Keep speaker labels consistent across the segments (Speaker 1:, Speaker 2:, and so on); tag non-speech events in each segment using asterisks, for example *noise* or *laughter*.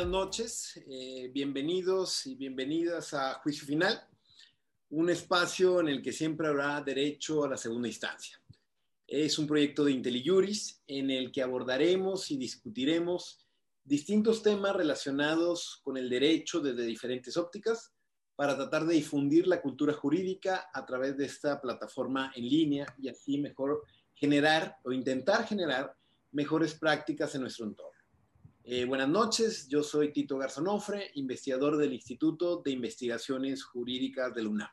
Speaker 1: buenas noches, eh, bienvenidos y bienvenidas a Juicio Final, un espacio en el que siempre habrá derecho a la segunda instancia. Es un proyecto de IntelliJuris en el que abordaremos y discutiremos distintos temas relacionados con el derecho desde diferentes ópticas para tratar de difundir la cultura jurídica a través de esta plataforma en línea y así mejor generar o intentar generar mejores prácticas en nuestro entorno. Eh, buenas noches, yo soy Tito Garzonofre, investigador del Instituto de Investigaciones Jurídicas de la UNAM.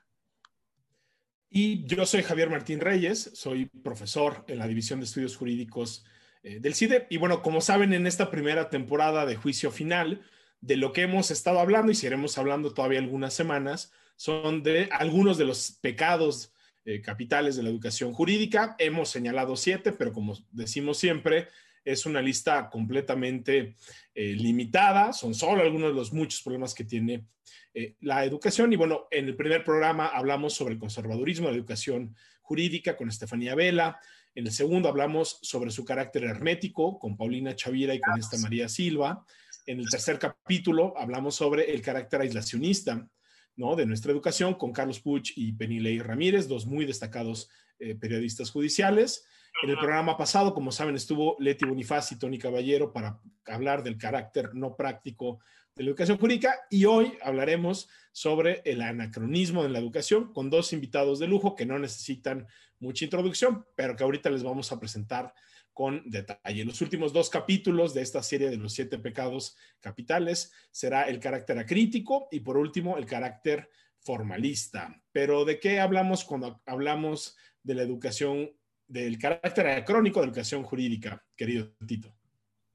Speaker 2: Y yo soy Javier Martín Reyes, soy profesor en la División de Estudios Jurídicos eh, del CIDE. Y bueno, como saben, en esta primera temporada de juicio final, de lo que hemos estado hablando y seguiremos hablando todavía algunas semanas, son de algunos de los pecados eh, capitales de la educación jurídica. Hemos señalado siete, pero como decimos siempre, es una lista completamente eh, limitada, son solo algunos de los muchos problemas que tiene eh, la educación. Y bueno, en el primer programa hablamos sobre el conservadurismo de la educación jurídica con Estefanía Vela. En el segundo hablamos sobre su carácter hermético con Paulina Chavira y con esta María Silva. En el tercer capítulo hablamos sobre el carácter aislacionista ¿no? de nuestra educación con Carlos Puch y Penilei Ramírez, dos muy destacados eh, periodistas judiciales. En el programa pasado, como saben, estuvo Leti Bonifaz y Tony Caballero para hablar del carácter no práctico de la educación jurídica y hoy hablaremos sobre el anacronismo de la educación con dos invitados de lujo que no necesitan mucha introducción, pero que ahorita les vamos a presentar con detalle. Los últimos dos capítulos de esta serie de los siete pecados capitales será el carácter acrítico y por último el carácter formalista. Pero ¿de qué hablamos cuando hablamos de la educación del carácter acrónico de educación jurídica, querido Tito?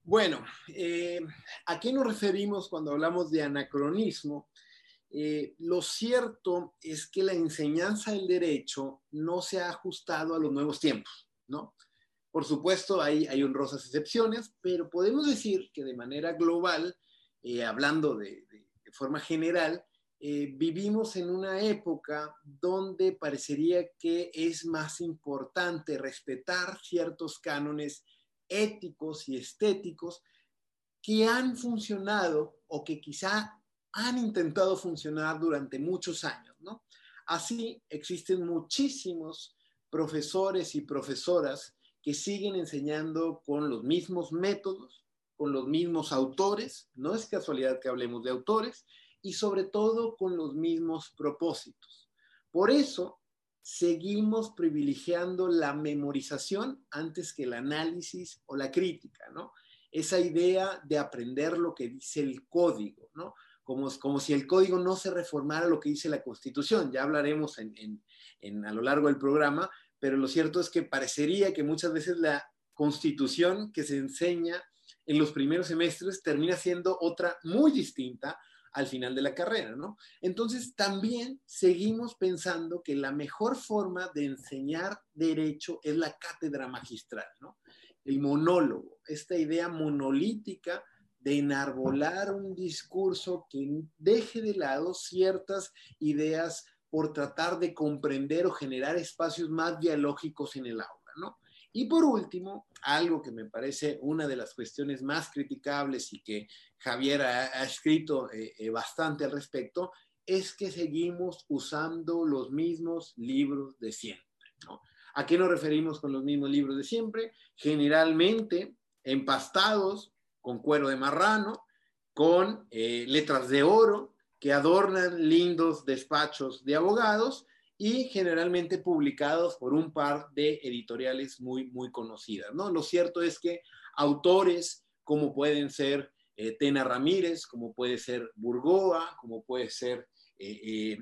Speaker 1: Bueno, eh, ¿a qué nos referimos cuando hablamos de anacronismo? Eh, lo cierto es que la enseñanza del derecho no se ha ajustado a los nuevos tiempos, ¿no? Por supuesto, hay, hay honrosas excepciones, pero podemos decir que de manera global, eh, hablando de forma general, eh, vivimos en una época donde parecería que es más importante respetar ciertos cánones éticos y estéticos que han funcionado o que quizá han intentado funcionar durante muchos años, ¿no? Así existen muchísimos profesores y profesoras que siguen enseñando con los mismos métodos, con los mismos autores, no es casualidad que hablemos de autores, y sobre todo con los mismos propósitos. Por eso seguimos privilegiando la memorización antes que el análisis o la crítica, ¿no? Esa idea de aprender lo que dice el código, ¿no? Como, como si el código no se reformara lo que dice la Constitución. Ya hablaremos a lo largo del programa, pero lo cierto es que parecería que muchas veces la Constitución que se enseña en los primeros semestres termina siendo otra muy distinta al final de la carrera, ¿no? Entonces, también seguimos pensando que la mejor forma de enseñar derecho es la cátedra magistral, ¿no? El monólogo, esta idea monolítica de enarbolar un discurso que deje de lado ciertas ideas por tratar de comprender o generar espacios más dialógicos en el aula, ¿no? Y por último, algo que me parece una de las cuestiones más criticables y que Javier ha, escrito eh, eh, bastante al respecto, es que seguimos usando los mismos libros de siempre. ¿A qué nos referimos con los mismos libros de siempre? Generalmente empastados con cuero de marrano, con eh, letras de oro que adornan lindos despachos de abogados y generalmente publicados por un par de editoriales muy, muy conocidas. ¿no? Lo cierto es que autores como pueden ser eh, Tena Ramírez, como puede ser Burgoa, como puede ser eh, eh,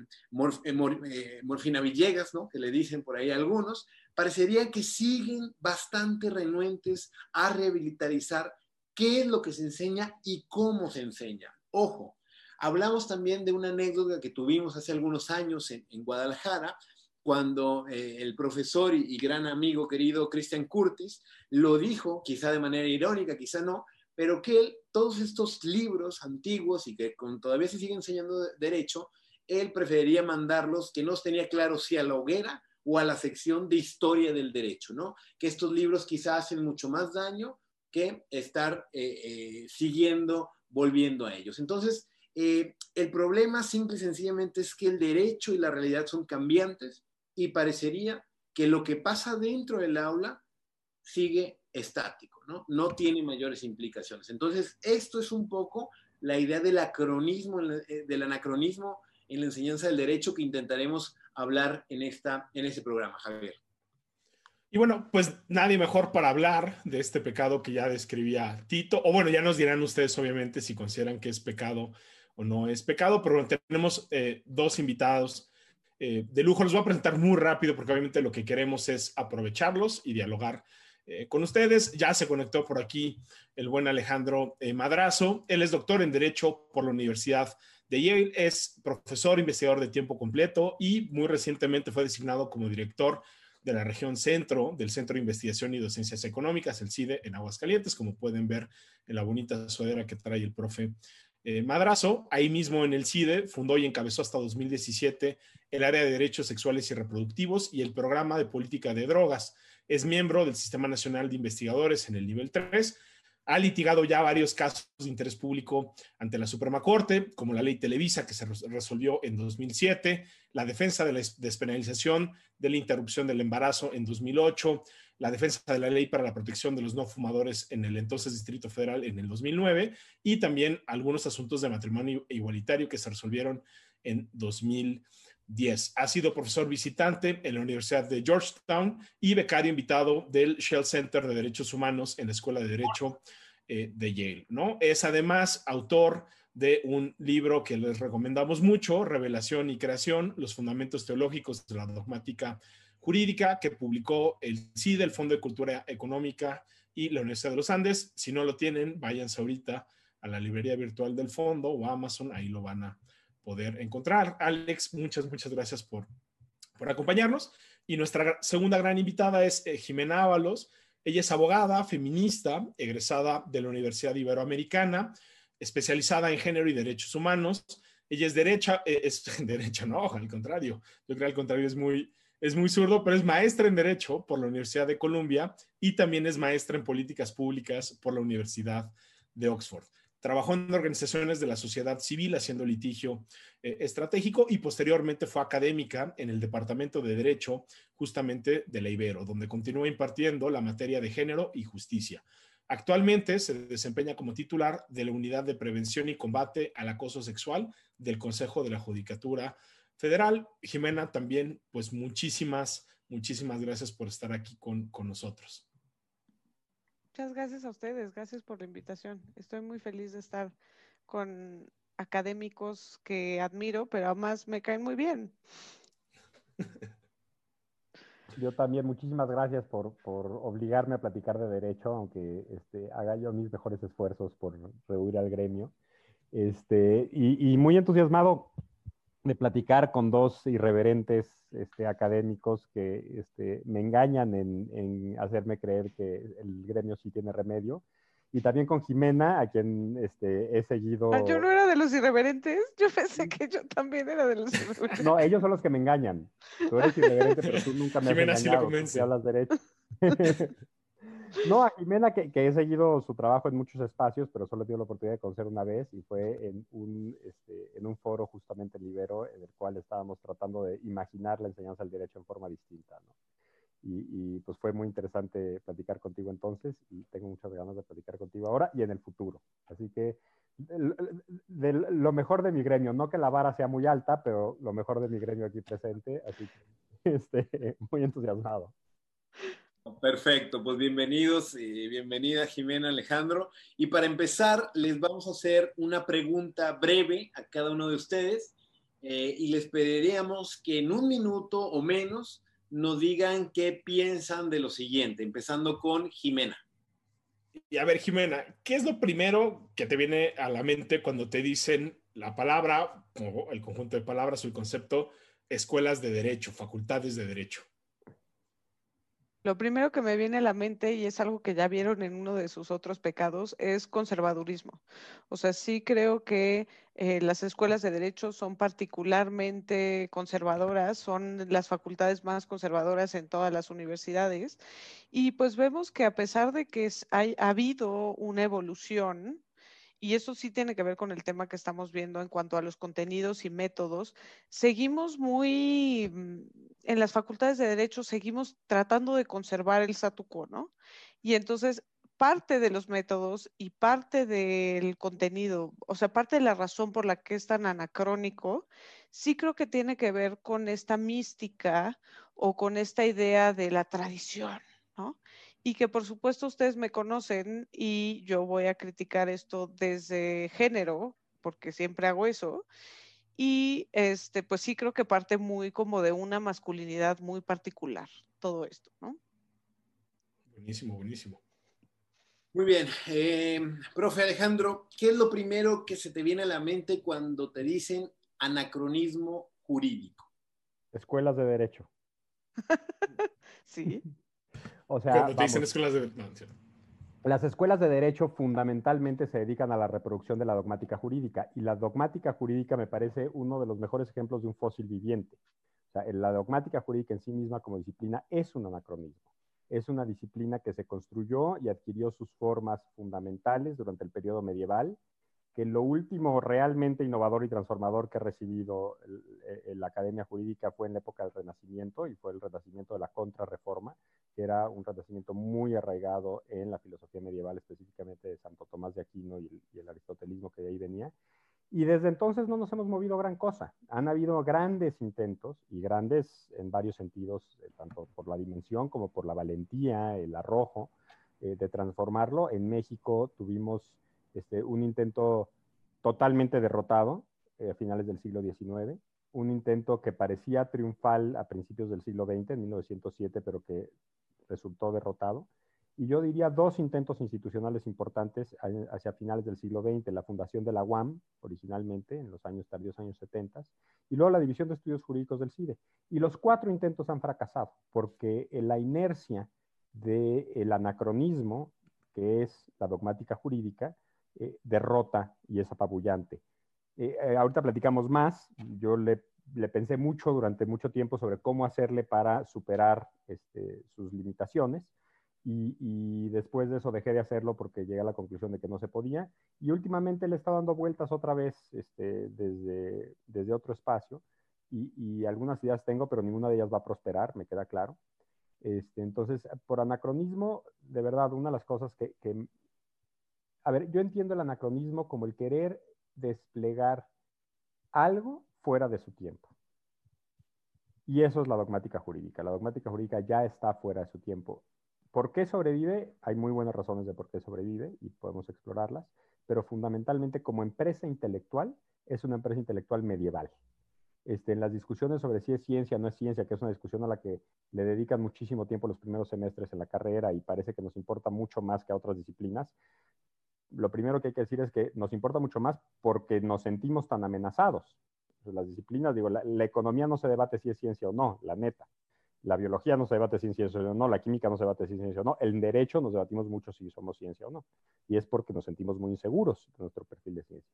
Speaker 1: Morfina Villegas, ¿no? que le dicen por ahí algunos, parecería que siguen bastante renuentes a rehabilitarizar qué es lo que se enseña y cómo se enseña. Ojo, Hablamos también de una anécdota que tuvimos hace algunos años en, Guadalajara, cuando eh, el profesor y, gran amigo querido Christian Curtis lo dijo, quizá de manera irónica, quizá no, pero que él, todos estos libros antiguos y que todavía se sigue enseñando derecho, él preferiría mandarlos, que no tenía claro si a la hoguera o a la sección de historia del derecho, ¿no? Que estos libros quizá hacen mucho más daño que estar eh, eh, siguiendo volviendo a ellos. Entonces, eh, el problema simple y sencillamente es que el derecho y la realidad son cambiantes y parecería que lo que pasa dentro del aula sigue estático, ¿no? No tiene mayores implicaciones. Entonces, esto es un poco la idea del acronismo, eh, del anacronismo en la enseñanza del derecho que intentaremos hablar en, esta, en este programa, Javier.
Speaker 2: Y bueno, pues nadie mejor para hablar de este pecado que ya describía Tito, o bueno, ya nos dirán ustedes obviamente si consideran que es pecado o no es pecado, pero tenemos eh, dos invitados eh, de lujo. Los voy a presentar muy rápido porque obviamente lo que queremos es aprovecharlos y dialogar eh, con ustedes. Ya se conectó por aquí el buen Alejandro Madrazo. Él es doctor en Derecho por la Universidad de Yale, es profesor investigador de tiempo completo y muy recientemente fue designado como director de la región centro del Centro de Investigación y Docencias Económicas, el CIDE, en Aguascalientes, como pueden ver en la bonita sudadera que trae el profe eh, Madrazo. Ahí mismo en el CIDE fundó y encabezó hasta 2017 el área de derechos sexuales y reproductivos y el programa de política de drogas. Es miembro del Sistema Nacional de Investigadores en el nivel 3 ha litigado ya varios casos de interés público ante la Suprema Corte, como la ley Televisa que se resolvió en 2007, la defensa de la despenalización de la interrupción del embarazo en 2008, la defensa de la ley para la protección de los no fumadores en el entonces Distrito Federal en el 2009 y también algunos asuntos de matrimonio igualitario que se resolvieron en 2010. Ha sido profesor visitante en la Universidad de Georgetown y becario invitado del Shell Center de Derechos Humanos en la Escuela de Derecho eh, de Yale. ¿no? Es además autor de un libro que les recomendamos mucho, Revelación y Creación, los fundamentos teológicos de la dogmática jurídica, que publicó el CIDE, el Fondo de Cultura Económica y la Universidad de los Andes. Si no lo tienen, váyanse ahorita a la librería virtual del fondo o a Amazon, ahí lo van a poder encontrar. Alex, muchas, muchas gracias por, por acompañarnos. Y nuestra segunda gran invitada es eh, Jimena Ábalos. Ella es abogada, feminista, egresada de la Universidad Iberoamericana, especializada en género y derechos humanos. Ella es derecha, eh, es *laughs* derecha, no, al contrario. Yo creo que al contrario es muy, es muy zurdo, pero es maestra en Derecho por la Universidad de Columbia y también es maestra en Políticas Públicas por la Universidad de Oxford. Trabajó en organizaciones de la sociedad civil haciendo litigio eh, estratégico y posteriormente fue académica en el Departamento de Derecho justamente de la Ibero, donde continúa impartiendo la materia de género y justicia. Actualmente se desempeña como titular de la Unidad de Prevención y Combate al Acoso Sexual del Consejo de la Judicatura Federal. Jimena, también, pues muchísimas, muchísimas gracias por estar aquí con, con nosotros.
Speaker 3: Muchas gracias a ustedes, gracias por la invitación. Estoy muy feliz de estar con académicos que admiro, pero además me caen muy bien.
Speaker 4: Yo también, muchísimas gracias por, por obligarme a platicar de derecho, aunque este, haga yo mis mejores esfuerzos por rehuir al gremio. Este, y, y muy entusiasmado de platicar con dos irreverentes este, académicos que este, me engañan en, hacerme creer que el gremio sí tiene remedio. Y también con Jimena, a quien este, he seguido.
Speaker 3: Ah, yo no era de los irreverentes. Yo pensé que yo también era de los irreverentes.
Speaker 4: No, ellos son los que me engañan. Tú eres irreverente, pero tú nunca me has engañado. Sí hablas derecho. *laughs* No, a Jimena, que, he seguido su trabajo en muchos espacios, pero solo he tenido la oportunidad de conocer una vez y fue en un, este, foro justamente en Libero, en el cual estábamos tratando de imaginar la enseñanza del derecho en forma distinta. Y, pues fue muy interesante platicar contigo entonces y tengo muchas ganas de platicar contigo ahora y en el futuro. Así que lo mejor de mi gremio, no que la vara sea muy alta, pero lo mejor de mi gremio aquí presente, así que *laughs* este, muy entusiasmado.
Speaker 1: Perfecto, pues bienvenidos y bienvenida Jimena Alejandro. Y para empezar, les vamos a hacer una pregunta breve a cada uno de ustedes eh, y les pediríamos que en un minuto o menos nos digan qué piensan de lo siguiente, empezando con Jimena.
Speaker 2: Y a ver, Jimena, ¿qué es lo primero que te viene a la mente cuando te dicen la palabra, o el conjunto de palabras o el concepto, escuelas de derecho, facultades de derecho?
Speaker 3: Lo primero que me viene a la mente, y es algo que ya vieron en uno de sus otros pecados, es conservadurismo. O sea, sí creo que eh, las escuelas de derecho son particularmente conservadoras, son las facultades más conservadoras en todas las universidades. Y pues vemos que a pesar de que ha habido una evolución, y eso sí tiene que ver con el tema que estamos viendo en cuanto a los contenidos y métodos, seguimos muy, mm, en las facultades de derecho, seguimos tratando de conservar el statu quo, ¿no? Y entonces parte de los métodos y parte del contenido, o sea, parte de la razón por la que es tan anacrónico, sí creo que tiene que ver con esta mística o con esta idea de la tradición, ¿no? Y que por supuesto ustedes me conocen y yo voy a criticar esto desde género, porque siempre hago eso. Y este, pues sí creo que parte muy como de una masculinidad muy particular, todo esto, ¿no?
Speaker 2: Buenísimo, buenísimo.
Speaker 1: Muy bien. Eh, profe Alejandro, ¿qué es lo primero que se te viene a la mente cuando te dicen anacronismo jurídico?
Speaker 4: Escuelas de derecho. *laughs*
Speaker 3: sí.
Speaker 4: O sea,
Speaker 2: Cuando te dicen escuelas de sí.
Speaker 4: Las escuelas de derecho fundamentalmente se dedican a la reproducción de la dogmática jurídica y la dogmática jurídica me parece uno de los mejores ejemplos de un fósil viviente. O sea, la dogmática jurídica en sí misma como disciplina es un anacronismo. Es una disciplina que se construyó y adquirió sus formas fundamentales durante el periodo medieval, que lo último realmente innovador y transformador que ha recibido el, la Academia Jurídica fue en la época del Renacimiento y fue el renacimiento de la contrarreforma, que era un renacimiento muy arraigado en la filosofía medieval, específicamente de Santo Tomás de Aquino y el, y el aristotelismo que de ahí venía. Y desde entonces no nos hemos movido gran cosa. Han habido grandes intentos y grandes en varios sentidos, eh, tanto por la dimensión como por la valentía, el arrojo, eh, de transformarlo. En México tuvimos este, un intento totalmente derrotado eh, a finales del siglo XIX, un intento que parecía triunfal a principios del siglo XX, en 1907, pero que resultó derrotado y yo diría dos intentos institucionales importantes hacia finales del siglo XX, la fundación de la UAM, originalmente en los años tardíos, años 70, y luego la División de Estudios Jurídicos del CIDE. Y los cuatro intentos han fracasado, porque la inercia del anacronismo, que es la dogmática jurídica, eh, derrota y es apabullante. Eh, eh, ahorita platicamos más, yo le, pensé mucho durante mucho tiempo sobre cómo hacerle para superar este, sus limitaciones y, después de eso dejé de hacerlo porque llegué a la conclusión de que no se podía. Y últimamente le está dando vueltas otra vez este, desde, desde otro espacio. Y, algunas ideas tengo, pero ninguna de ellas va a prosperar, me queda claro. Este, entonces, por anacronismo, de verdad, una de las cosas que... A ver, yo entiendo el anacronismo como el querer desplegar algo fuera de su tiempo. Y eso es la dogmática jurídica. La dogmática jurídica ya está fuera de su tiempo. ¿Por qué sobrevive? Hay muy buenas razones de por qué sobrevive y podemos explorarlas, pero fundamentalmente como empresa intelectual es una empresa intelectual medieval. Este, en las discusiones sobre si es ciencia o no es ciencia, que es una discusión a la que le dedican muchísimo tiempo los primeros semestres en la carrera y parece que nos importa mucho más que a otras disciplinas, lo primero que hay que decir es que nos importa mucho más porque nos sentimos tan amenazados. Las disciplinas, digo, la, economía no se debate si es ciencia o no, la neta. La biología no se debate si es ciencia o no, la química no se debate si es ciencia o no, el derecho nos debatimos mucho si somos ciencia o no. Y es porque nos sentimos muy inseguros de nuestro perfil de ciencia.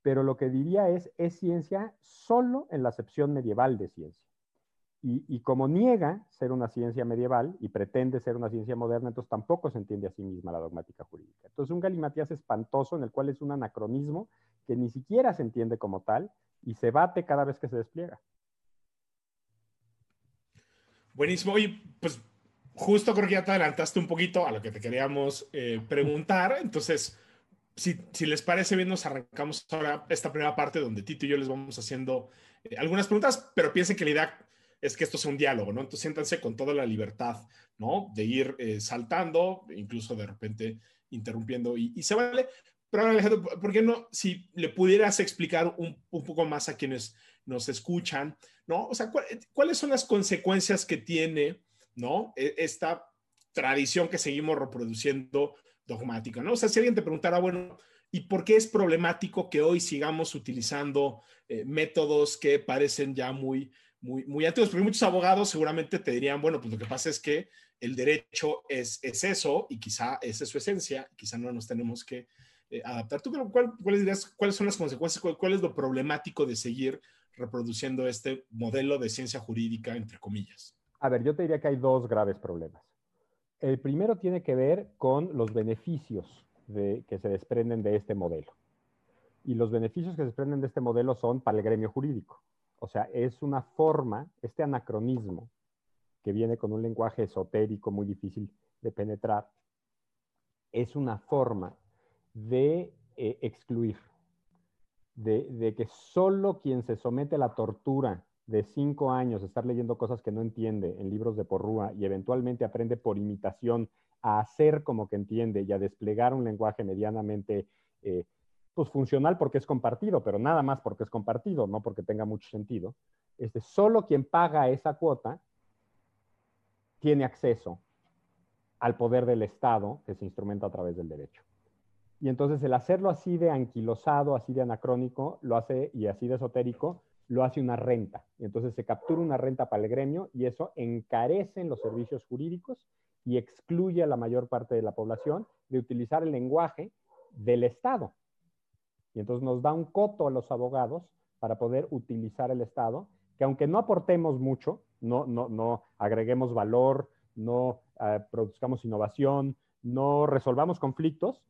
Speaker 4: Pero lo que diría es, es ciencia solo en la acepción medieval de ciencia. Y, como niega ser una ciencia medieval y pretende ser una ciencia moderna, entonces tampoco se entiende a sí misma la dogmática jurídica. Entonces un galimatías espantoso en el cual es un anacronismo que ni siquiera se entiende como tal y se bate cada vez que se despliega.
Speaker 2: Buenísimo. Oye, pues justo creo que ya te adelantaste un poquito a lo que te queríamos eh, preguntar. Entonces, si, si, les parece bien, nos arrancamos ahora esta primera parte donde Tito y yo les vamos haciendo eh, algunas preguntas, pero piensen que la idea es que esto sea un diálogo, ¿no? Entonces siéntanse con toda la libertad, ¿no? De ir eh, saltando, incluso de repente interrumpiendo y, se vale. Pero Alejandro, ¿por qué no? Si le pudieras explicar un, un poco más a quienes nos escuchan, ¿no? O sea, ¿cuáles son las consecuencias que tiene, ¿no? E, esta tradición que seguimos reproduciendo dogmática, ¿no? O sea, si alguien te preguntara, bueno, ¿y por qué es problemático que hoy sigamos utilizando eh, métodos que parecen ya muy, muy, antiguos? Porque muchos abogados seguramente te dirían, bueno, pues lo que pasa es que el derecho es, es eso y quizá esa es su esencia, quizá no nos tenemos que eh, adaptar. ¿Tú cuál, cuáles dirías, cuáles son las consecuencias, cuál, cuál es lo problemático de seguir reproduciendo este modelo de ciencia jurídica, entre comillas?
Speaker 4: A ver, yo te diría que hay dos graves problemas. El primero tiene que ver con los beneficios que se desprenden de este modelo. Y los beneficios que se desprenden de este modelo son para el gremio jurídico. O sea, es una forma, este anacronismo, que viene con un lenguaje esotérico muy difícil de penetrar, es una forma de eh, excluir, de, que solo quien se somete a la tortura de cinco años, estar leyendo cosas que no entiende en libros de porrúa y eventualmente aprende por imitación a hacer como que entiende y a desplegar un lenguaje medianamente eh, pues funcional porque es compartido, pero nada más porque es compartido, no porque tenga mucho sentido. Este, solo quien paga esa cuota tiene acceso al poder del Estado que se instrumenta a través del derecho. Y entonces el hacerlo así de anquilosado, así de anacrónico, lo hace, y así de esotérico, lo hace una renta. Y entonces se captura una renta para el gremio y eso encarece en los servicios jurídicos y excluye a la mayor parte de la población de utilizar el lenguaje del Estado. Y entonces nos da un coto a los abogados para poder utilizar el Estado, que aunque no aportemos mucho, no, no, no agreguemos valor, no eh, produzcamos innovación, no resolvamos conflictos,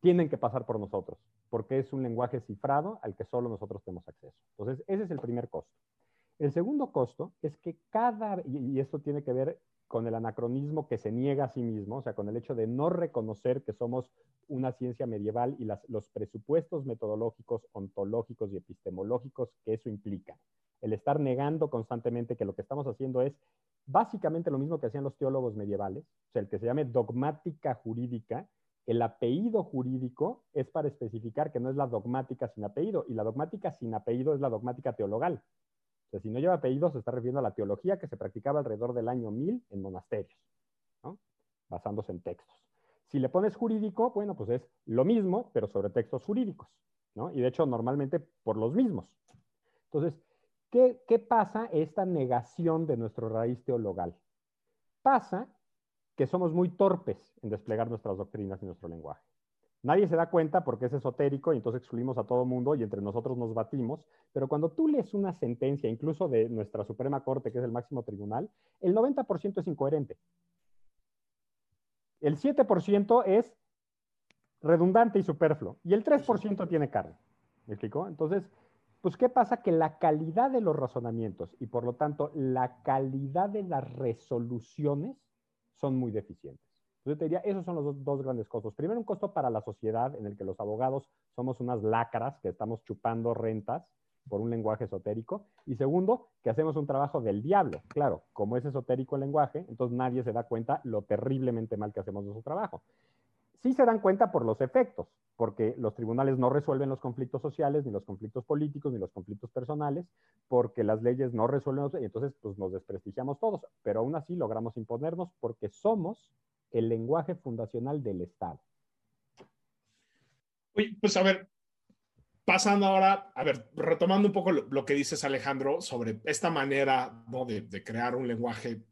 Speaker 4: tienen que pasar por nosotros, porque es un lenguaje cifrado al que solo nosotros tenemos acceso. Entonces, ese es el primer costo. El segundo costo es que cada, y esto tiene que ver con el anacronismo que se niega a sí mismo, o sea, con el hecho de no reconocer que somos una ciencia medieval y los presupuestos metodológicos, ontológicos y epistemológicos que eso implica. El estar negando constantemente que lo que estamos haciendo es básicamente lo mismo que hacían los teólogos medievales, o sea, el que se llame dogmática jurídica, el apellido jurídico es para especificar que no es la dogmática sin apellido, y la dogmática sin apellido es la dogmática teologal. Sea, si no lleva apellido, se está refiriendo a la teología que se practicaba alrededor del año 1000 en monasterios, basándose en textos. Si le pones jurídico, bueno, pues es lo mismo, pero sobre textos jurídicos, ¿no? Y de hecho, normalmente por los mismos. Entonces, ¿qué, qué pasa esta negación de nuestro raíz teologal? Pasa que somos muy torpes en desplegar nuestras doctrinas y nuestro lenguaje. Nadie se da cuenta porque es esotérico y entonces excluimos a todo mundo y entre nosotros nos batimos, pero cuando tú lees una sentencia, incluso de nuestra Suprema Corte, que es el máximo tribunal, el 90% es incoherente. El 7% es redundante y superfluo y el 3% tiene carne. ¿Me explico? Entonces, pues, ¿qué pasa? Que la calidad de los razonamientos y por lo tanto la calidad de las resoluciones son muy deficientes. Yo te diría, esos son los dos, grandes costos. Primero, un costo para la sociedad en el que los abogados somos unas lacras que estamos chupando rentas por un lenguaje esotérico. Y segundo, que hacemos un trabajo del diablo. Claro, como es esotérico el lenguaje, entonces nadie se da cuenta lo terriblemente mal que hacemos nuestro trabajo. Sí se dan cuenta por los efectos, porque los tribunales no resuelven los conflictos sociales, ni los conflictos políticos, ni los conflictos personales, porque las leyes no resuelven, y entonces pues nos desprestigiamos todos, pero aún así logramos imponernos porque somos el lenguaje fundacional del Estado.
Speaker 2: pues a ver, pasando ahora, a ver, retomando un poco lo, que dices Alejandro sobre esta manera de, crear un lenguaje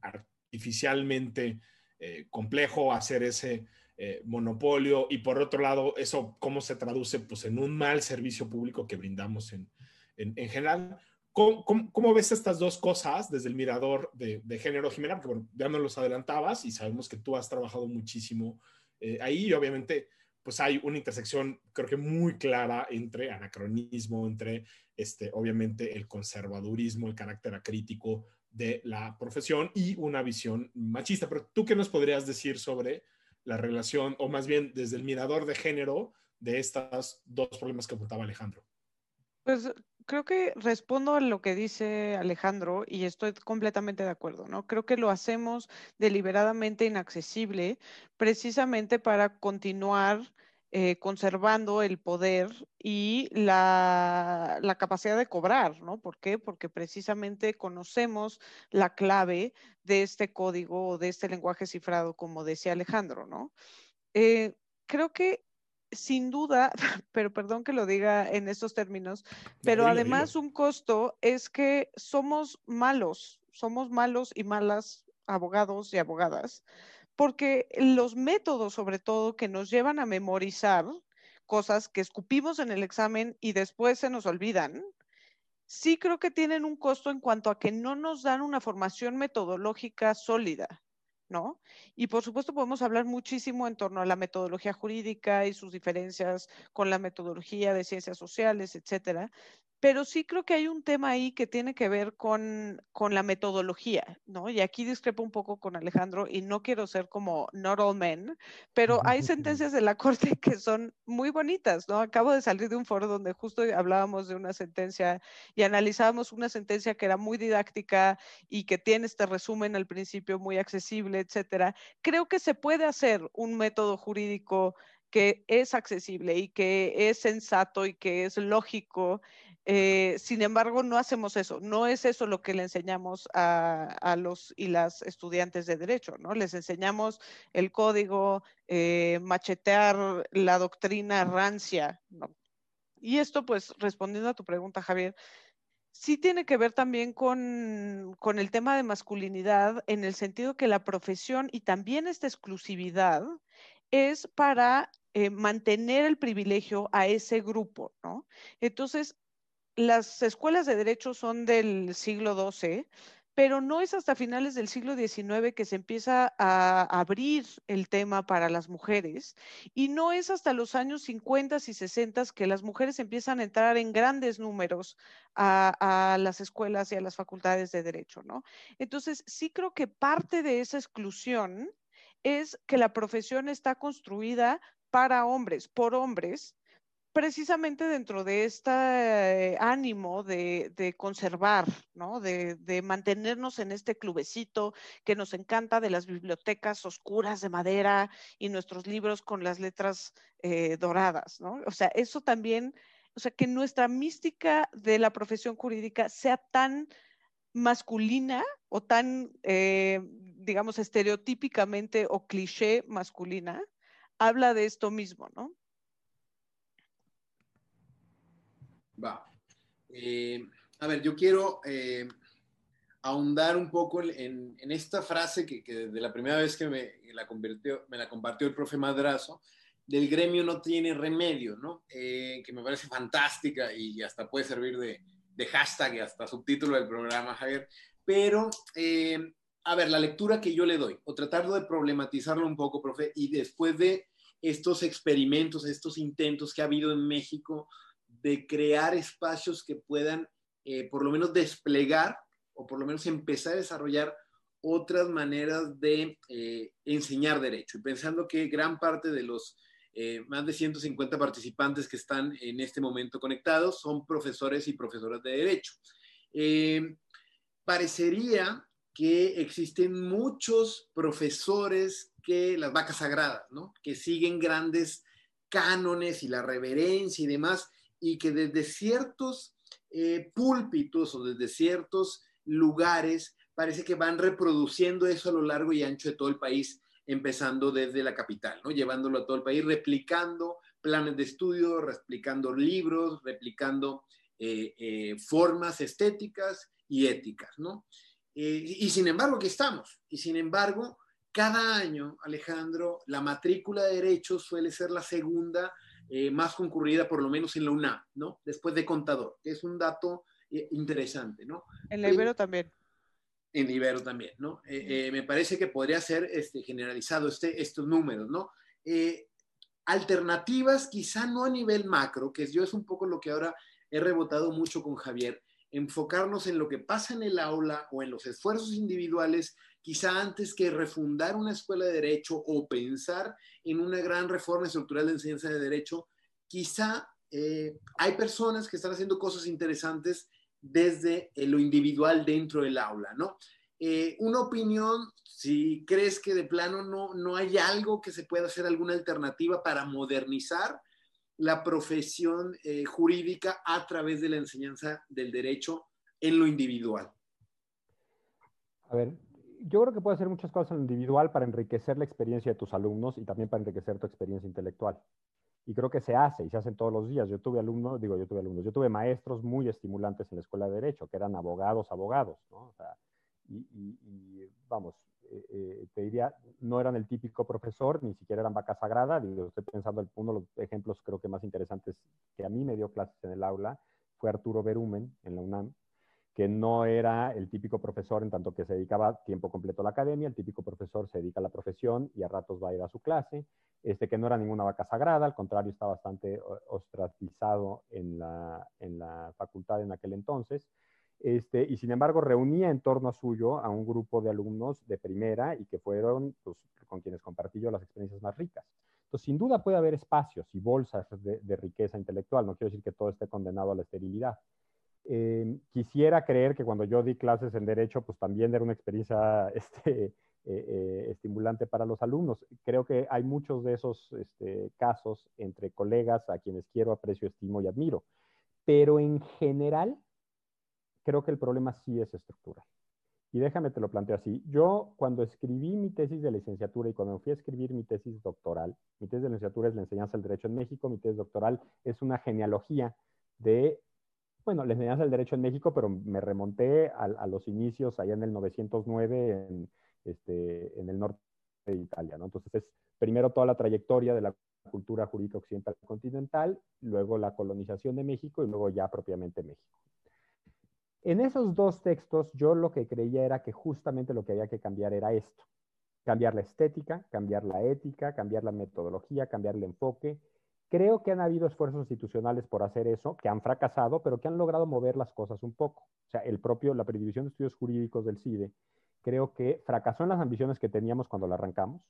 Speaker 2: artificialmente eh, complejo, hacer ese eh, monopolio y por otro lado, eso cómo se traduce pues, en un mal servicio público que brindamos en, en general. ¿Cómo, ves estas dos cosas desde el mirador de, género, Jimena? Porque bueno, ya nos los adelantabas y sabemos que tú has trabajado muchísimo eh, ahí y obviamente pues hay una intersección creo que muy clara entre anacronismo, entre este, obviamente el conservadurismo, el carácter acrítico de la profesión y una visión machista. Pero tú qué nos podrías decir sobre la relación, o más bien desde el mirador de género, de estos dos problemas que apuntaba Alejandro?
Speaker 3: Pues creo que respondo a lo que dice Alejandro y estoy completamente de acuerdo, ¿no? Creo que lo hacemos deliberadamente inaccesible precisamente para continuar eh, conservando el poder y la, la, capacidad de cobrar, ¿no? ¿Por qué? Porque precisamente conocemos la clave de este código o de este lenguaje cifrado, como decía Alejandro, ¿no? Eh, creo que sin duda, *laughs* pero perdón que lo diga en estos términos, pero además un costo es que somos malos, somos malos y malas abogados y abogadas, porque los métodos sobre todo que nos llevan a memorizar cosas que escupimos en el examen y después se nos olvidan, sí creo que tienen un costo en cuanto a que no nos dan una formación metodológica sólida. ¿No? Y por supuesto podemos hablar muchísimo en torno a la metodología jurídica y sus diferencias con la metodología de ciencias sociales, etcétera, pero sí creo que hay un tema ahí que tiene que ver con, con, la metodología, ¿no? Y aquí discrepo un poco con Alejandro y no quiero ser como not all men, pero hay sentencias de la *laughs* Corte que son muy bonitas, ¿no? Acabo de salir de un foro donde justo hablábamos de una sentencia y analizábamos una sentencia que era muy didáctica y que tiene este resumen al principio muy accesible, etcétera. Creo que se puede hacer un método jurídico que es accesible y que es sensato y que es lógico eh, sin embargo, no hacemos eso. No es eso lo que le enseñamos a, los y las estudiantes de derecho, ¿no? Les enseñamos el código, eh, machetear la doctrina rancia, Y esto, pues, respondiendo a tu pregunta, Javier, sí tiene que ver también con, el tema de masculinidad, en el sentido que la profesión y también esta exclusividad es para eh, mantener el privilegio a ese grupo, ¿no? Entonces, las escuelas de derecho son del siglo XII, pero no es hasta finales del siglo XIX que se empieza a abrir el tema para las mujeres y no es hasta los años 50 y 60 que las mujeres empiezan a entrar en grandes números a, las escuelas y a las facultades de derecho, ¿no? Entonces, sí creo que parte de esa exclusión es que la profesión está construida para hombres, por hombres, precisamente dentro de este ánimo de, conservar, ¿no? De, mantenernos en este clubecito que nos encanta de las bibliotecas oscuras de madera y nuestros libros con las letras eh, doradas, ¿no? O sea, eso también, o sea, que nuestra mística de la profesión jurídica sea tan masculina o tan, eh, digamos, estereotípicamente o cliché masculina, habla de esto mismo, ¿no?
Speaker 1: Va. Eh, a ver, yo quiero eh, ahondar un poco en, esta frase que, de la primera vez que me la, convirtió, me la compartió el profe Madrazo, del gremio no tiene remedio, ¿no? Eh, que me parece fantástica y hasta puede servir de, de, hashtag y hasta subtítulo del programa, Javier. Pero, a ver, la lectura que yo le doy, o tratar de problematizarlo un poco, profe, y después de estos experimentos, estos intentos que ha habido en México de crear espacios que puedan eh, por lo menos desplegar o por lo menos empezar a desarrollar otras maneras de eh, enseñar derecho. Y pensando que gran parte de los eh, más de 150 participantes que están en este momento conectados son profesores y profesoras de derecho. parecería que existen muchos profesores que las vacas sagradas, ¿no? que siguen grandes cánones y la reverencia y demás, y que desde ciertos eh, púlpitos o desde ciertos lugares parece que van reproduciendo eso a lo largo y ancho de todo el país, empezando desde la capital, ¿no? llevándolo a todo el país, replicando planes de estudio, replicando libros, replicando eh, eh, formas estéticas y éticas. ¿no? y sin embargo, aquí estamos. Y sin embargo, cada año, Alejandro, la matrícula de derechos suele ser la segunda eh, más concurrida, por lo menos en la UNAM, ¿no? Después de contador, que es un dato eh, interesante, ¿no?
Speaker 3: En la Ibero también.
Speaker 1: En la Ibero también, ¿no? Eh, me parece que podría ser este, generalizado este, estos números, ¿no? alternativas, quizá no a nivel macro, que yo es un poco lo que ahora he rebotado mucho con Javier, enfocarnos en lo que pasa en el aula o en los esfuerzos individuales quizá antes que refundar una escuela de derecho o pensar en una gran reforma estructural de enseñanza de derecho, quizá eh, hay personas que están haciendo cosas interesantes desde eh, lo individual dentro del aula, ¿no? Eh, una opinión, si crees que de plano no, no hay algo que se pueda hacer, alguna alternativa para modernizar la profesión jurídica a través de la enseñanza del derecho en lo individual.
Speaker 4: A ver, yo creo que puede hacer muchas cosas en lo individual para enriquecer la experiencia de tus alumnos y también para enriquecer tu experiencia intelectual. Y creo que se hace y se hacen todos los días. Yo tuve alumnos, digo, yo tuve alumnos, yo tuve maestros muy estimulantes en la escuela de Derecho, que eran abogados, abogados, ¿no? O sea, y, vamos, eh, eh, te diría, no eran el típico profesor, ni siquiera eran vaca sagrada. Digo, estoy pensando en uno de los ejemplos creo que más interesantes que a mí me dio clases en el aula fue Arturo Berumen en la UNAM, que no era el típico profesor en tanto que se dedicaba tiempo completo a la academia, el típico profesor se dedica a la profesión y a ratos va a ir a su clase, este, que no era ninguna vaca sagrada, al contrario, está bastante ostracizado en la, en la facultad en aquel entonces, este, y sin embargo reunía en torno a suyo a un grupo de alumnos de primera y que fueron pues, con quienes compartí yo las experiencias más ricas. Entonces, sin duda puede haber espacios y bolsas de riqueza intelectual, no quiero decir que todo esté condenado a la esterilidad, eh, quisiera creer que cuando yo di clases en Derecho, pues también era una experiencia *laughs* este, eh, eh, estimulante para los alumnos. Creo que hay muchos de esos este, casos entre colegas a quienes quiero, aprecio, estimo y admiro. Pero en general, creo que el problema sí es estructural. Y déjame te lo planteo así. Yo cuando escribí mi tesis de licenciatura y cuando fui a escribir mi tesis doctoral, mi tesis de licenciatura es la enseñanza del derecho en México, mi tesis doctoral es una genealogía de bueno, la enseñanza del derecho en México, pero me remonté a, los inicios allá en el 909 en, este, en el norte de Italia, ¿no? Entonces es primero toda la trayectoria de la cultura jurídica occidental continental, luego la colonización de México y luego ya propiamente México. En esos dos textos yo lo que creía era que justamente lo que había que cambiar era esto, cambiar la estética, cambiar la ética, cambiar la metodología, cambiar el enfoque, Creo que han habido esfuerzos institucionales por hacer eso, que han fracasado, pero que han logrado mover las cosas un poco. O sea, el propio, la Predivisión de Estudios Jurídicos del CIDE, creo que fracasó en las ambiciones que teníamos cuando la arrancamos,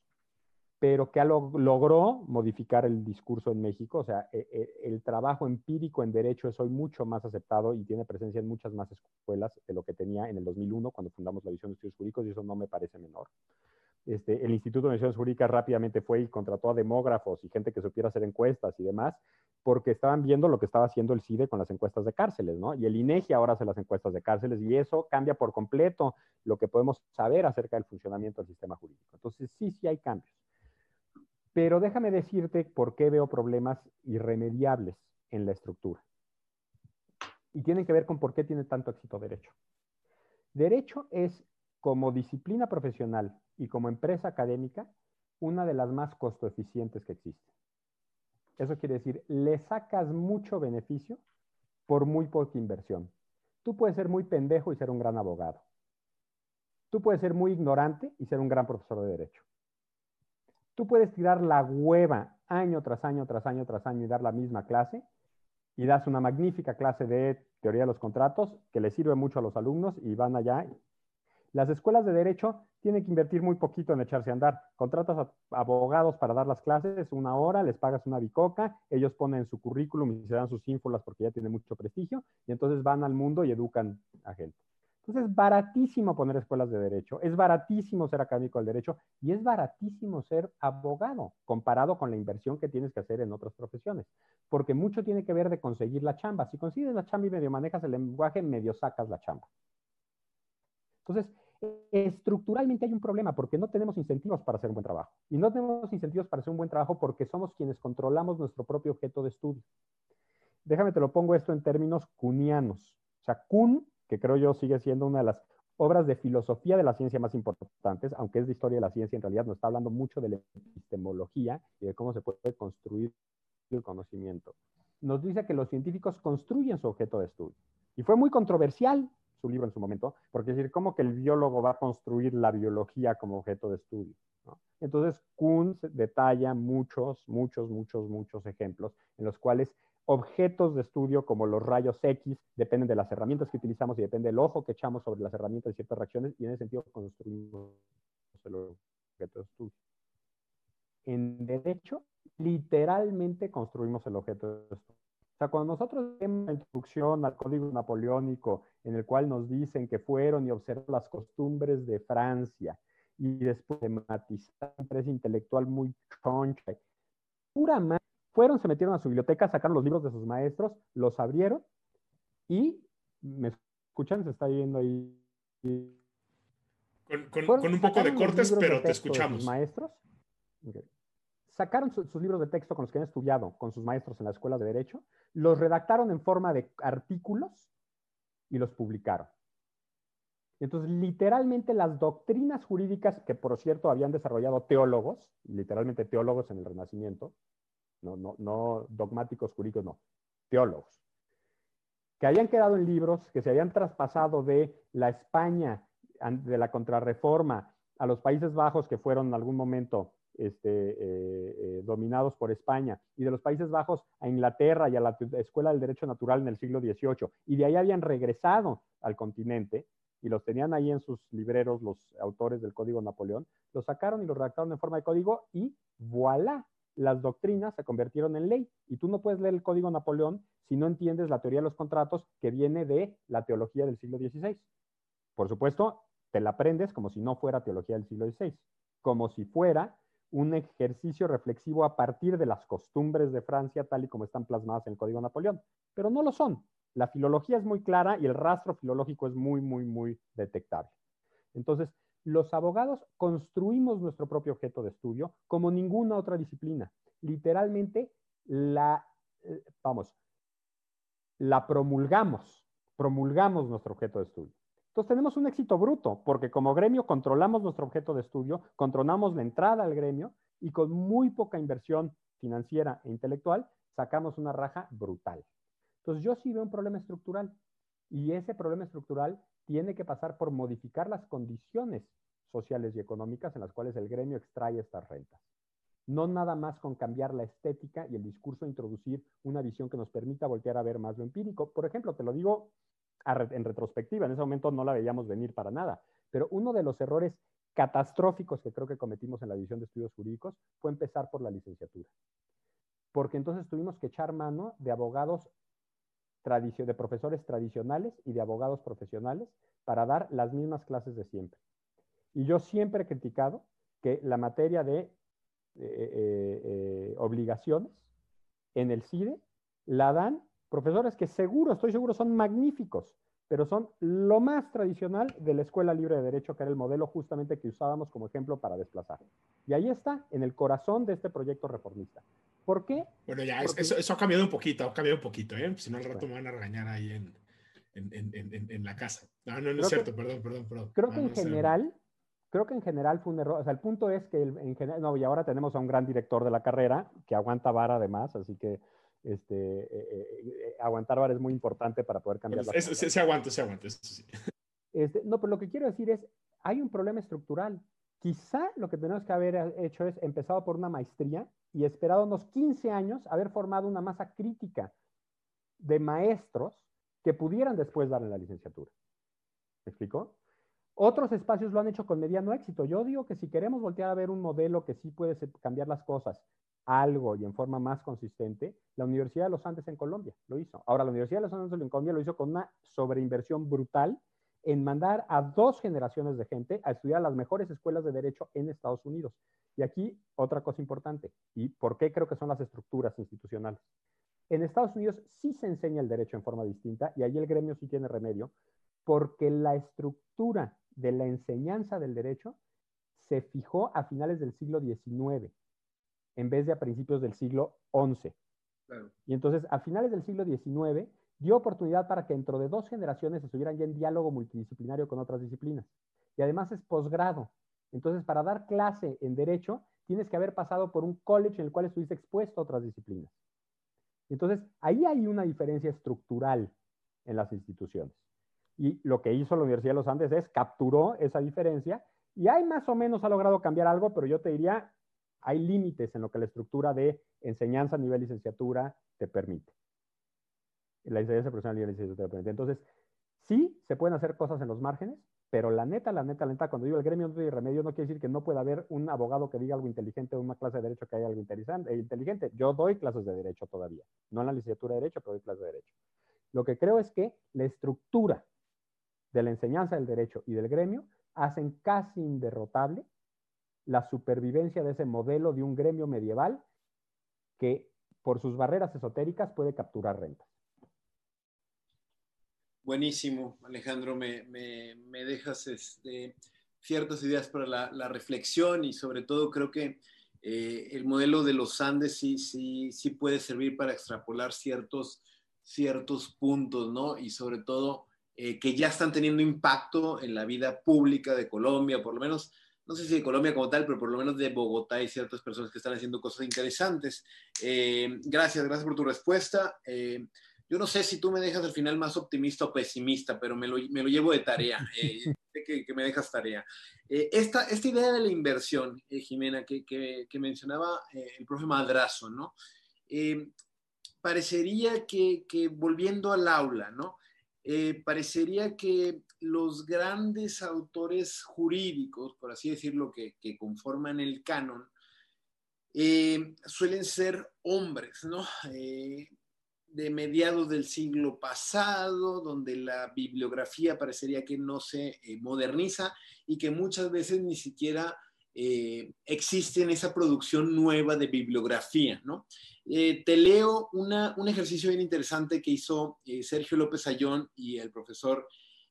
Speaker 4: pero que logró modificar el discurso en México. O sea, e, e, el trabajo empírico en derecho es hoy mucho más aceptado y tiene presencia en muchas más escuelas de lo que tenía en el 2001 cuando fundamos la División de Estudios Jurídicos y eso no me parece menor. Este, el Instituto de Naciones Jurídicas rápidamente fue y contrató a demógrafos y gente que supiera hacer encuestas y demás, porque estaban viendo lo que estaba haciendo el CIDE con las encuestas de cárceles, ¿no? Y el INEGI ahora hace las encuestas de cárceles y eso cambia por completo lo que podemos saber acerca del funcionamiento del sistema jurídico. Entonces, sí, sí hay cambios. Pero déjame decirte por qué veo problemas irremediables en la estructura. Y tienen que ver con por qué tiene tanto éxito derecho. Derecho es como disciplina profesional y como empresa académica, una de las más costo eficientes que existen. Eso quiere decir, le sacas mucho beneficio por muy poca inversión. Tú puedes ser muy pendejo y ser un gran abogado. Tú puedes ser muy ignorante y ser un gran profesor de derecho. Tú puedes tirar la hueva año tras año, tras año, tras año y dar la misma clase y das una magnífica clase de teoría de los contratos que le sirve mucho a los alumnos y van allá las escuelas de derecho tienen que invertir muy poquito en echarse a andar. Contratas a abogados para dar las clases una hora, les pagas una bicoca, ellos ponen su currículum y se dan sus ínfolas porque ya tiene mucho prestigio y entonces van al mundo y educan a gente. Entonces es baratísimo poner escuelas de derecho, es baratísimo ser académico del derecho y es baratísimo ser abogado comparado con la inversión que tienes que hacer en otras profesiones, porque mucho tiene que ver de conseguir la chamba. Si consigues la chamba y medio manejas el lenguaje, medio sacas la chamba. Entonces, estructuralmente hay un problema porque no tenemos incentivos para hacer un buen trabajo. Y no tenemos incentivos para hacer un buen trabajo porque somos quienes controlamos nuestro propio objeto de estudio. Déjame te lo pongo esto en términos kunianos. O sea, Kuhn, que creo yo sigue siendo una de las obras de filosofía de la ciencia más importantes, aunque es de historia de la ciencia, en realidad nos está hablando mucho de la epistemología y de cómo se puede construir el conocimiento. Nos dice que los científicos construyen su objeto de estudio. Y fue muy controversial su libro en su momento, porque es decir, ¿cómo que el biólogo va a construir la biología como objeto de estudio? Entonces, Kuhn detalla muchos, muchos, muchos, muchos ejemplos en los cuales objetos de estudio como los rayos X dependen de las herramientas que utilizamos y depende del ojo que echamos sobre las herramientas y ciertas reacciones y en ese sentido construimos el objeto de estudio. En derecho, literalmente construimos el objeto de estudio sea, cuando nosotros vemos la introducción al código napoleónico en el cual nos dicen que fueron y observan las costumbres de Francia y después de matizar una empresa intelectual muy choncha, pura fueron, se metieron a su biblioteca, sacaron los libros de sus maestros, los abrieron y, ¿me escuchan? Se está yendo ahí.
Speaker 2: Con, un poco de cortes, pero te escuchamos.
Speaker 4: maestros sacaron sus libros de texto con los que han estudiado con sus maestros en la escuela de Derecho, los redactaron en forma de artículos y los publicaron. Entonces, literalmente las doctrinas jurídicas que, por cierto, habían desarrollado teólogos, literalmente teólogos en el Renacimiento, no, no, no dogmáticos jurídicos, no, teólogos, que habían quedado en libros, que se habían traspasado de la España, de la contrarreforma, a los Países Bajos, que fueron en algún momento este, eh, eh, dominados por España, y de los Países Bajos a Inglaterra y a la Escuela del Derecho Natural en el siglo XVIII, y de ahí habían regresado al continente, y los tenían ahí en sus libreros los autores del Código Napoleón, los sacaron y los redactaron en forma de código y voilà, las doctrinas se convirtieron en ley. Y tú no puedes leer el Código Napoleón si no entiendes la teoría de los contratos que viene de la teología del siglo XVI. Por supuesto, te la aprendes como si no fuera teología del siglo XVI, como si fuera un ejercicio reflexivo a partir de las costumbres de Francia tal y como están plasmadas en el Código Napoleón. Pero no lo son. La filología es muy clara y el rastro filológico es muy, muy, muy detectable. Entonces, los abogados construimos nuestro propio objeto de estudio como ninguna otra disciplina. Literalmente, la, eh, vamos, la promulgamos, promulgamos nuestro objeto de estudio. Entonces tenemos un éxito bruto, porque como gremio controlamos nuestro objeto de estudio, controlamos la entrada al gremio y con muy poca inversión financiera e intelectual sacamos una raja brutal. Entonces yo sí veo un problema estructural y ese problema estructural tiene que pasar por modificar las condiciones sociales y económicas en las cuales el gremio extrae estas rentas. No nada más con cambiar la estética y el discurso, introducir una visión que nos permita voltear a ver más lo empírico. Por ejemplo, te lo digo en retrospectiva, en ese momento no la veíamos venir para nada, pero uno de los errores catastróficos que creo que cometimos en la división de estudios jurídicos fue empezar por la licenciatura. Porque entonces tuvimos que echar mano de abogados de profesores tradicionales y de abogados profesionales para dar las mismas clases de siempre. Y yo siempre he criticado que la materia de eh, eh, eh, obligaciones en el CIDE la dan profesores que seguro, estoy seguro, son magníficos, pero son lo más tradicional de la Escuela Libre de Derecho, que era el modelo justamente que usábamos como ejemplo para desplazar. Y ahí está, en el corazón de este proyecto reformista. ¿Por qué?
Speaker 2: Bueno, ya, eso, ha cambiado un poquito, ha cambiado un poquito, ¿eh? Si no, al rato me van a regañar ahí en, en, en, la casa. No, no, no es cierto, perdón, perdón, perdón.
Speaker 4: Creo que en general, creo que en general fue un error. O sea, el punto es que en general, no, y ahora tenemos a un gran director de la carrera que aguanta vara además, así que este, eh, eh, eh, aguantar vara es muy importante para poder cambiar
Speaker 2: la Se, se aguanta, se aguanta, eso sí.
Speaker 4: Este, no, pero lo que quiero decir es, hay un problema estructural. Quizá lo que tenemos que haber hecho es empezado por una maestría y esperado unos 15 años haber formado una masa crítica de maestros que pudieran después darle la licenciatura. ¿Me? Otros espacios lo han hecho con mediano éxito. Yo digo que si queremos voltear a ver un modelo que sí puede cambiar las cosas algo y en forma más consistente, la Universidad de los Andes en Colombia lo hizo. Ahora, la Universidad de los Andes en Colombia lo hizo con una sobreinversión brutal en mandar a dos generaciones de gente a estudiar las mejores escuelas de derecho en Estados Unidos. Y aquí otra cosa importante, y por qué creo que son las estructuras institucionales. En Estados Unidos sí se enseña el derecho en forma distinta y ahí el gremio sí tiene remedio, porque la estructura de la enseñanza del derecho se fijó a finales del siglo XIX en vez de a principios del siglo XI. Y entonces, a finales del siglo XIX, dio oportunidad para que dentro de dos generaciones estuvieran ya en diálogo multidisciplinario con otras disciplinas. Y además es posgrado. Entonces, para dar clase en derecho, tienes que haber pasado por un college en el cual estuviste expuesto a otras disciplinas. Entonces, ahí hay una diferencia estructural en las instituciones. Y lo que hizo la Universidad de los Andes es capturó esa diferencia y ahí más o menos ha logrado cambiar algo, pero yo te diría, hay límites en lo que la estructura de enseñanza a nivel licenciatura te permite. La enseñanza profesional a nivel licenciatura te permite. Entonces, sí, se pueden hacer cosas en los márgenes, pero la neta, la neta, la neta, cuando digo el gremio no tiene remedio, no quiere decir que no pueda haber un abogado que diga algo inteligente o una clase de derecho que haya algo eh, inteligente. Yo doy clases de derecho todavía, no en la licenciatura de derecho, pero doy clases de derecho. Lo que creo es que la estructura de la enseñanza del derecho y del gremio hacen casi inderrotable la supervivencia de ese modelo de un gremio medieval que por sus barreras esotéricas puede capturar rentas.
Speaker 1: Buenísimo, Alejandro, me, dejas este, ciertas ideas para la, reflexión y sobre todo creo que eh, el modelo de los Andes sí, sí, sí puede servir para extrapolar ciertos, ciertos puntos, ¿no? Y sobre todo eh, que ya están teniendo impacto en la vida pública de Colombia, por lo menos no sé si de Colombia como tal, pero por lo menos de Bogotá hay ciertas personas que están haciendo cosas interesantes. Eh, gracias, gracias por tu respuesta. Yo no sé si tú me dejas al final más optimista o pesimista, pero me lo, me lo llevo de tarea, *laughs* eh, que, que, me dejas tarea. Eh, esta, esta idea de la inversión, eh, Jimena, que, que, que mencionaba eh, el profe Madrazo, ¿no? parecería que, volviendo al aula, ¿no? parecería que los grandes autores jurídicos, por así decirlo, que, conforman el canon, suelen ser hombres, ¿no? De mediados del siglo pasado, donde la bibliografía parecería que no se eh, moderniza y que muchas veces ni siquiera eh, existe en esa producción nueva de bibliografía, ¿no? Eh, te leo un ejercicio bien interesante que hizo Sergio López Ayón y el profesor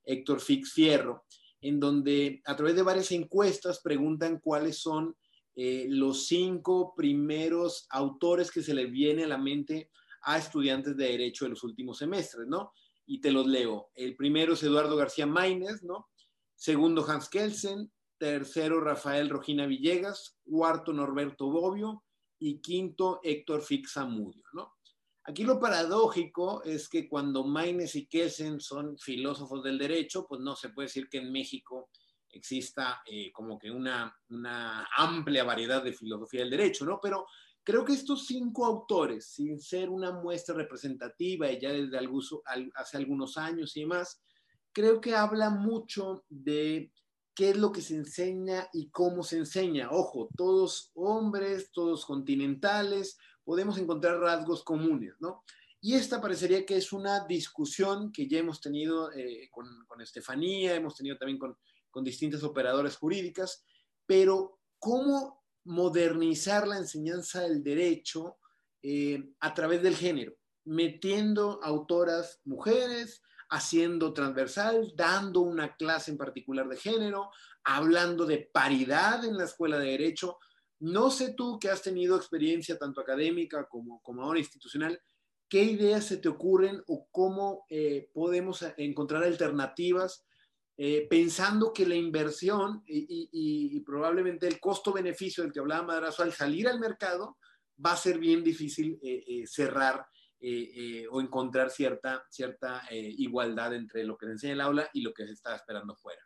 Speaker 1: Héctor Fix Fierro, en donde a través de varias encuestas preguntan cuáles son los cinco primeros autores que se les viene a la mente a estudiantes de Derecho de los últimos semestres, ¿no? Y te los leo. El primero es Eduardo García Maínez, ¿no? Segundo, Hans Kelsen. Tercero, Rafael Rojina Villegas. Cuarto, Norberto Bobbio. Y quinto, Héctor Fixamudio, ¿no? Aquí lo paradójico es que cuando Maines y Kelsen son filósofos del derecho, pues no se puede decir que en México exista eh, como que una, una amplia variedad de filosofía del derecho, ¿no? Pero Creo que estos cinco autores, sin ser una muestra representativa y ya desde hace algunos años y demás, creo que habla mucho de qué es lo que se enseña y cómo se enseña. Ojo, todos hombres, todos continentales, podemos encontrar rasgos comunes, ¿no? Y esta parecería que es una discusión que ya hemos tenido eh, con, Estefanía, hemos tenido también con, con distintas operadoras jurídicas, pero ¿cómo modernizar la enseñanza del derecho eh, a través del género, metiendo autoras mujeres, haciendo transversal, dando una clase en particular de género, hablando de paridad en la escuela de derecho. No sé tú que has tenido experiencia tanto académica como, como ahora institucional, ¿qué ideas se te ocurren o cómo eh, podemos encontrar alternativas eh, pensando que la inversión y, probablemente el costo-beneficio del que hablaba Madrazo al salir al mercado va a ser bien difícil eh, eh, cerrar o encontrar cierta, cierta igualdad entre lo que se enseña en el aula y lo que se está esperando fuera.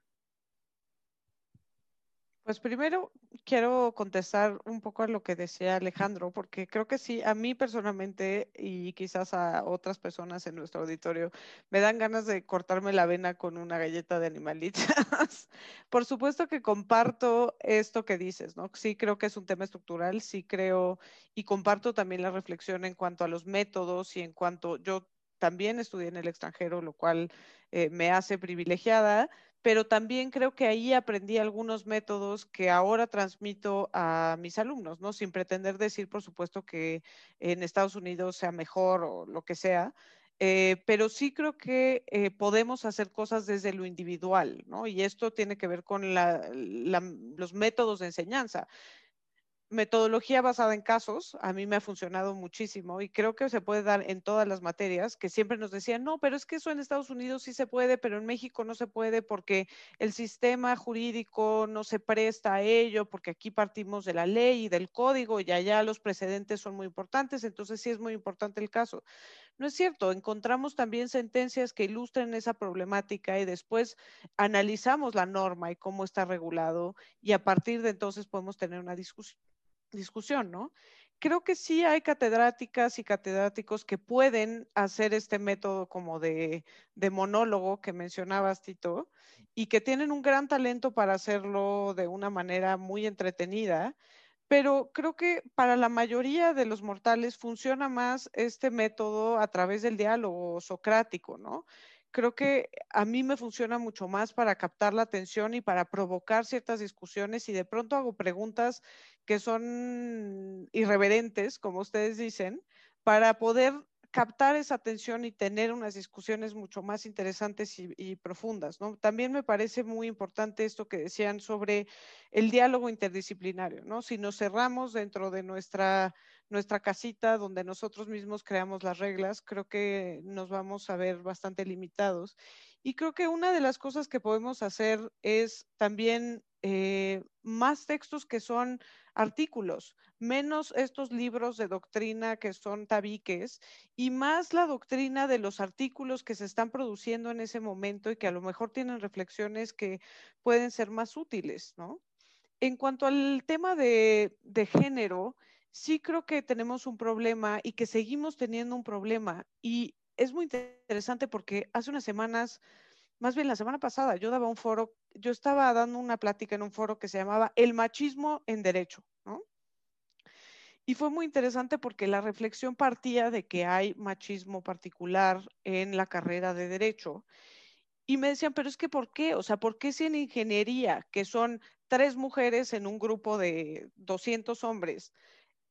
Speaker 3: Pues primero quiero contestar un poco a lo que decía Alejandro, porque creo que sí, a mí personalmente y quizás a otras personas en nuestro auditorio, me dan ganas de cortarme la vena con una galleta de animalitas. *laughs* Por supuesto que comparto esto que dices, ¿no? Sí creo que es un tema estructural, sí creo y comparto también la reflexión en cuanto a los métodos y en cuanto yo también estudié en el extranjero, lo cual eh, me hace privilegiada, pero también creo que ahí aprendí algunos métodos que ahora transmito a mis alumnos, ¿no? Sin pretender decir, por supuesto, que en Estados Unidos sea mejor o lo que sea, eh, pero sí creo que eh, podemos hacer cosas desde lo individual, ¿no? Y esto tiene que ver con los métodos de enseñanza metodología basada en casos, a mí me ha funcionado muchísimo y creo que se puede dar en todas las materias, que siempre nos decían, no, pero es que eso en Estados Unidos sí se puede, pero en México no se puede porque el sistema jurídico no se presta a ello, porque aquí partimos de la ley y del código y allá los precedentes son muy importantes, entonces sí es muy importante el caso. No es cierto, encontramos también sentencias que ilustren esa problemática y después analizamos la norma y cómo está regulado y a partir de entonces podemos tener una discusión discusión, ¿no? Creo que sí hay catedráticas y catedráticos que pueden hacer este método como de, de monólogo que mencionabas, Tito, y que tienen un gran talento para hacerlo de una manera muy entretenida, pero creo que para la mayoría de los mortales funciona más este método a través del diálogo socrático, ¿no? Creo que a mí me funciona mucho más para captar la atención y para provocar ciertas discusiones y de pronto hago preguntas que son irreverentes, como ustedes dicen, para poder captar esa atención y tener unas discusiones mucho más interesantes y, profundas. También me parece muy importante esto que decían sobre el diálogo interdisciplinario. ¿no? Si nos cerramos dentro de nuestra, nuestra casita donde nosotros mismos creamos las reglas, creo que nos vamos a ver bastante limitados. Y creo que una de las cosas que podemos hacer es también eh, más textos que son artículos, menos estos libros de doctrina que son tabiques y más la doctrina de los artículos que se están produciendo en ese momento y que a lo mejor tienen reflexiones que pueden ser más útiles, ¿no? En cuanto al tema de, de género, sí creo que tenemos un problema y que seguimos teniendo un problema y es muy interesante porque hace unas semanas más bien la semana pasada yo daba un foro, yo estaba dando una plática en un foro que se llamaba El machismo en derecho, ¿no? Y fue muy interesante porque la reflexión partía de que hay machismo particular en la carrera de derecho. Y me decían, pero es que ¿por qué? O sea, ¿por qué si en ingeniería, que son tres mujeres en un grupo de 200 hombres,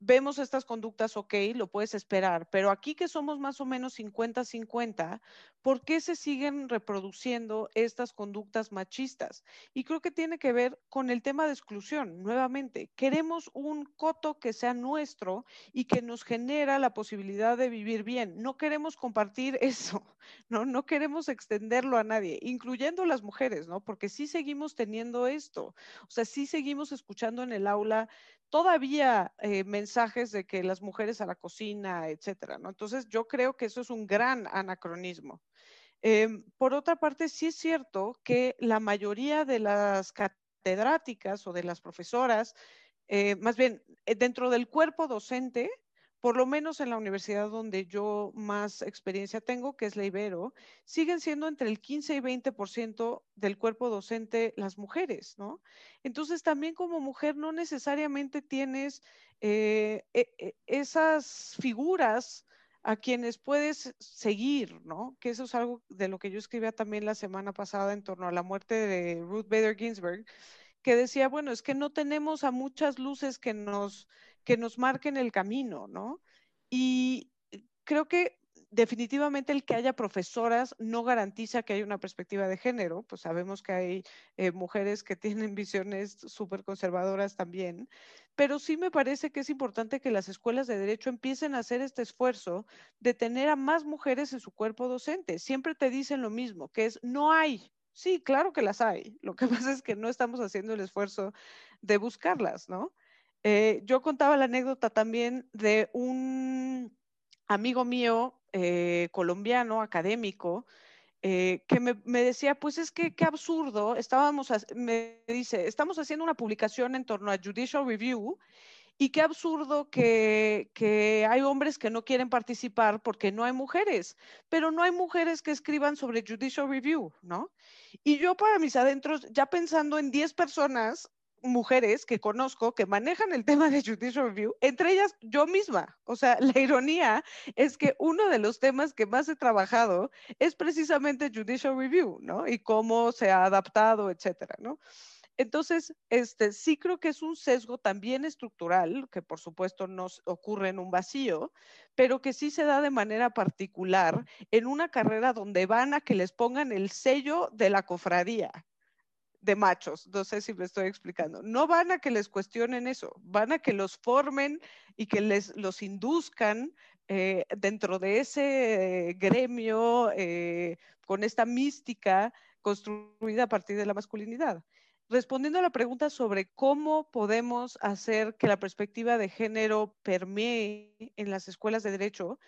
Speaker 3: vemos estas conductas, ok, lo puedes esperar, pero aquí que somos más o menos 50-50, ¿por qué se siguen reproduciendo estas conductas machistas? Y creo que tiene que ver con el tema de exclusión, nuevamente. Queremos un coto que sea nuestro y que nos genera la posibilidad de vivir bien. No queremos compartir *laughs* eso, ¿no? No queremos extenderlo a nadie, incluyendo las mujeres, ¿no? Porque sí seguimos teniendo esto. O sea, sí seguimos escuchando en el aula todavía eh, mensajes de que las mujeres a la cocina, etcétera, ¿no? Entonces, yo creo que eso es un gran anacronismo. Em, por otra parte, sí es cierto que la mayoría de las catedráticas o de las profesoras, eh, más bien eh, dentro del cuerpo docente, por lo menos en la universidad donde yo más experiencia tengo, que es la Ibero, siguen siendo entre el 15 y 20% del cuerpo docente las mujeres, ¿no? Entonces también como mujer no necesariamente tienes eh, e, e, esas figuras a quienes puedes seguir, ¿no? Que eso es algo de lo que yo escribía también la semana pasada en torno a la muerte de Ruth Bader Ginsburg, que decía, bueno, es que no tenemos a muchas luces que nos que nos marquen el camino, ¿no? Y creo que definitivamente el que haya profesoras no garantiza que haya una perspectiva de género, pues sabemos que hay eh, mujeres que *laughs* tienen visiones súper conservadoras también, pero sí me parece que es importante que las escuelas de derecho empiecen a hacer este esfuerzo de tener a más mujeres en su cuerpo docente. Siempre te dicen lo mismo, que es no hay. Sí, claro que las hay. Lo que *laughs* pasa es que no estamos haciendo el esfuerzo de buscarlas, ¿no? Eh, yo contaba la anécdota también de un amigo mío eh, colombiano, académico, eh, que me, decía, pues es que qué absurdo, estábamos, me dice, estamos haciendo una publicación en torno a Judicial Review y qué absurdo que, hay hombres que no quieren participar porque no hay mujeres, pero no hay mujeres que escriban sobre Judicial Review, ¿no? Y yo para mis adentros, ya pensando en 10 personas mujeres que conozco que manejan el tema de Judicial Review, entre ellas yo misma. O sea, *laughs* la ironía es que uno de los temas que más he trabajado es precisamente Judicial Review, ¿no? Y cómo se ha adaptado, etcétera, ¿no? Entonces, este, sí creo que es un sesgo también estructural, que por supuesto no ocurre en un vacío, pero que sí se da de manera particular en una carrera donde van a que les pongan el sello de la cofradía, de machos, no sé si me estoy explicando. No van a que les cuestionen eso, van a que los formen y que les los induzcan eh, dentro de ese gremio eh, con esta mística construida a partir de la masculinidad. Respondiendo a la pregunta sobre cómo podemos hacer que la perspectiva de género permee en las escuelas de derecho,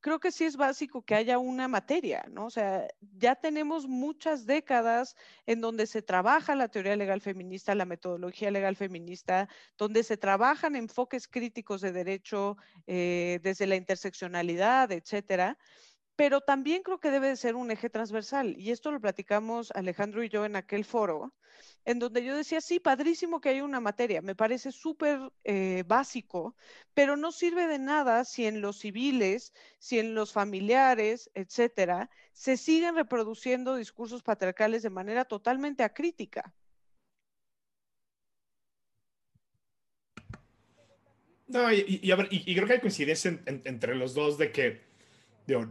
Speaker 3: creo que sí es básico que haya una materia, ¿no? O sea, ya tenemos muchas décadas en donde se trabaja la teoría legal feminista, la metodología legal feminista, donde se trabajan enfoques críticos de derecho eh, desde la interseccionalidad, etcétera pero también creo que debe de ser un eje transversal. Y esto lo platicamos Alejandro y yo en aquel foro, en donde yo decía, sí, padrísimo que haya una materia, me parece súper eh, básico, pero no sirve de nada si en los civiles, si en los familiares, etcétera, se siguen reproduciendo discursos patriarcales de manera totalmente acrítica.
Speaker 2: No, y, creo que hay coincidencia entre los dos de que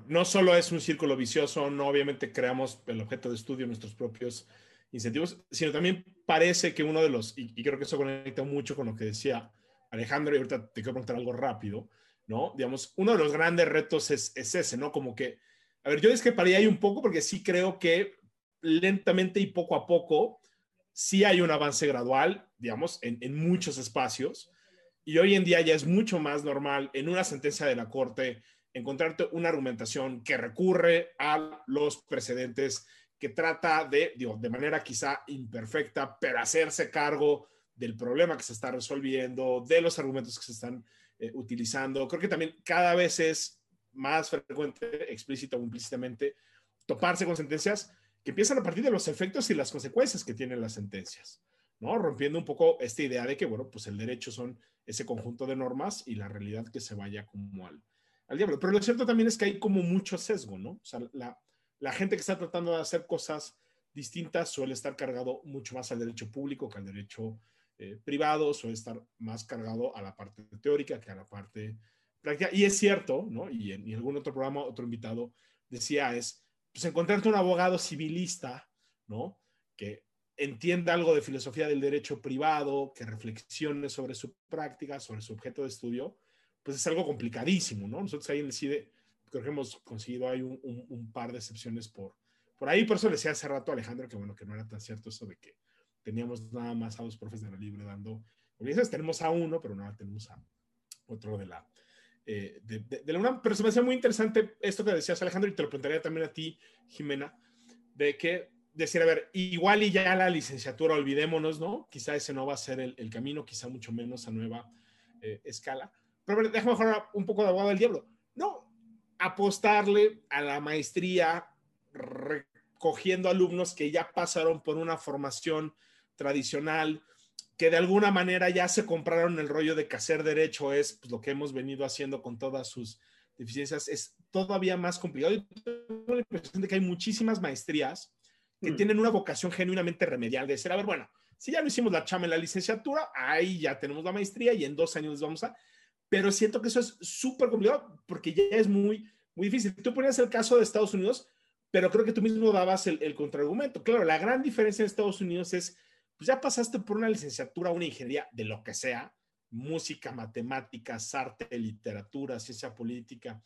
Speaker 2: no solo es un círculo vicioso, no obviamente creamos el objeto de estudio nuestros propios incentivos, sino también parece que uno de los, y, creo que eso conecta mucho con lo que decía Alejandro, y ahorita te quiero preguntar algo rápido, ¿no? Digamos, uno de los grandes retos es, ese, ¿no? Como que, a ver, yo discreparía ahí un poco porque sí creo que lentamente y poco a poco sí hay un avance gradual, digamos, en, en muchos espacios. Y hoy en día ya es mucho más normal en una sentencia de la Corte encontrarte una argumentación que recurre a los precedentes, que trata de, digo, de manera quizá imperfecta, pero hacerse cargo del problema que se está resolviendo, de los argumentos que se están eh, utilizando. Creo que también cada vez es más frecuente, explícito o implícitamente, toparse con sentencias que empiezan a partir de los efectos y las consecuencias que tienen las sentencias, ¿no? Rompiendo un poco esta idea de que, bueno, pues el derecho son ese conjunto de normas y la realidad que se vaya como al, al diablo. Pero lo cierto también es que hay como mucho sesgo, ¿no? O sea, la, la gente que está tratando de hacer cosas distintas suele estar cargado mucho más al derecho público que al derecho eh, privado, suele estar más cargado a la parte teórica que a la parte práctica. Y es cierto, ¿no? Y en, algún otro programa, otro invitado decía, es, pues encontrarte un abogado civilista, ¿no? Que entienda algo de filosofía del derecho privado, que reflexione sobre su práctica, sobre su objeto de estudio, pues es algo complicadísimo, ¿no? Nosotros ahí en el CIDE creo que hemos conseguido hay un, par de excepciones por, por ahí, por eso le decía hace rato a Alejandro que bueno, que no era tan cierto eso de que teníamos nada más a dos profes de la libre dando tenemos a uno, pero no tenemos a otro de la, eh, de, la UNAM. Pero se me hacía muy interesante esto que decías, Alejandro, y te lo preguntaría también a ti, Jimena, de que decir, a ver, igual y ya la licenciatura, olvidémonos, ¿no? Quizá ese no va a ser el, camino, quizá mucho menos a nueva eh, escala. Pero ver, déjame mejorar un poco de abogado del diablo. No, apostarle a la maestría recogiendo alumnos que ya pasaron por una formación tradicional, que de alguna manera ya se compraron el rollo de que hacer derecho es pues, lo que hemos venido haciendo con todas sus deficiencias, es todavía más complicado. Y tengo la impresión de que hay muchísimas maestrías que mm. tienen una vocación genuinamente remedial de decir, a ver, bueno, si ya no hicimos la chama en la licenciatura, ahí ya tenemos la maestría y en dos años vamos a... Pero siento que eso es súper complicado porque ya es muy, muy difícil. Tú ponías el caso de Estados Unidos, pero creo que tú mismo dabas el, el contraargumento. Claro, la gran diferencia en Estados Unidos es pues ya pasaste por una licenciatura, una ingeniería de lo que sea, música, matemáticas, arte, literatura, ciencia política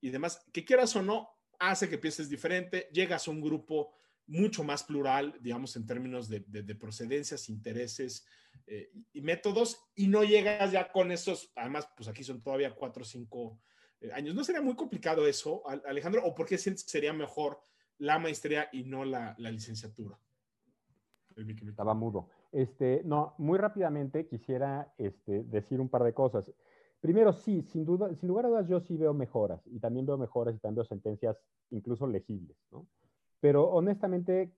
Speaker 2: y demás, que quieras o no, hace que pienses diferente, llegas a un grupo mucho más plural, digamos, en términos de, procedencias, intereses eh, y métodos, y no llegas ya con esos, además, pues aquí son todavía cuatro o cinco eh, años. ¿No sería muy complicado eso, Alejandro? ¿O por qué sientes que sería mejor la maestría y no la licenciatura?
Speaker 4: Estaba mudo. Este, no, muy rápidamente quisiera este, decir un par de cosas. Primero, sí, sin duda, sin lugar a dudas, yo sí veo mejoras y también veo mejoras y también veo sentencias incluso legibles, ¿no? Pero honestamente,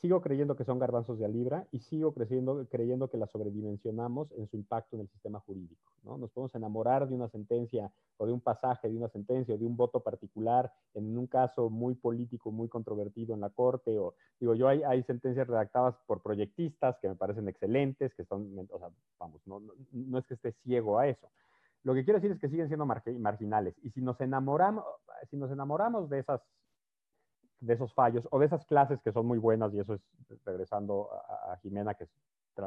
Speaker 4: sigo creyendo que son garbanzos de a libra y sigo creyendo, creyendo que la sobredimensionamos en su impacto en el sistema jurídico. ¿no? Nos podemos enamorar de una sentencia o de un pasaje de una sentencia o de un voto particular en un caso muy político, muy controvertido en la corte. O, digo, yo hay, hay sentencias redactadas por proyectistas que me parecen excelentes, que son, o sea, vamos, no, no, no es que esté ciego a eso. Lo que quiero decir es que siguen siendo marginales. Y si nos enamoramos, si nos enamoramos de esas de esos fallos o de esas clases que son muy buenas, y eso es regresando a, Jimena, que es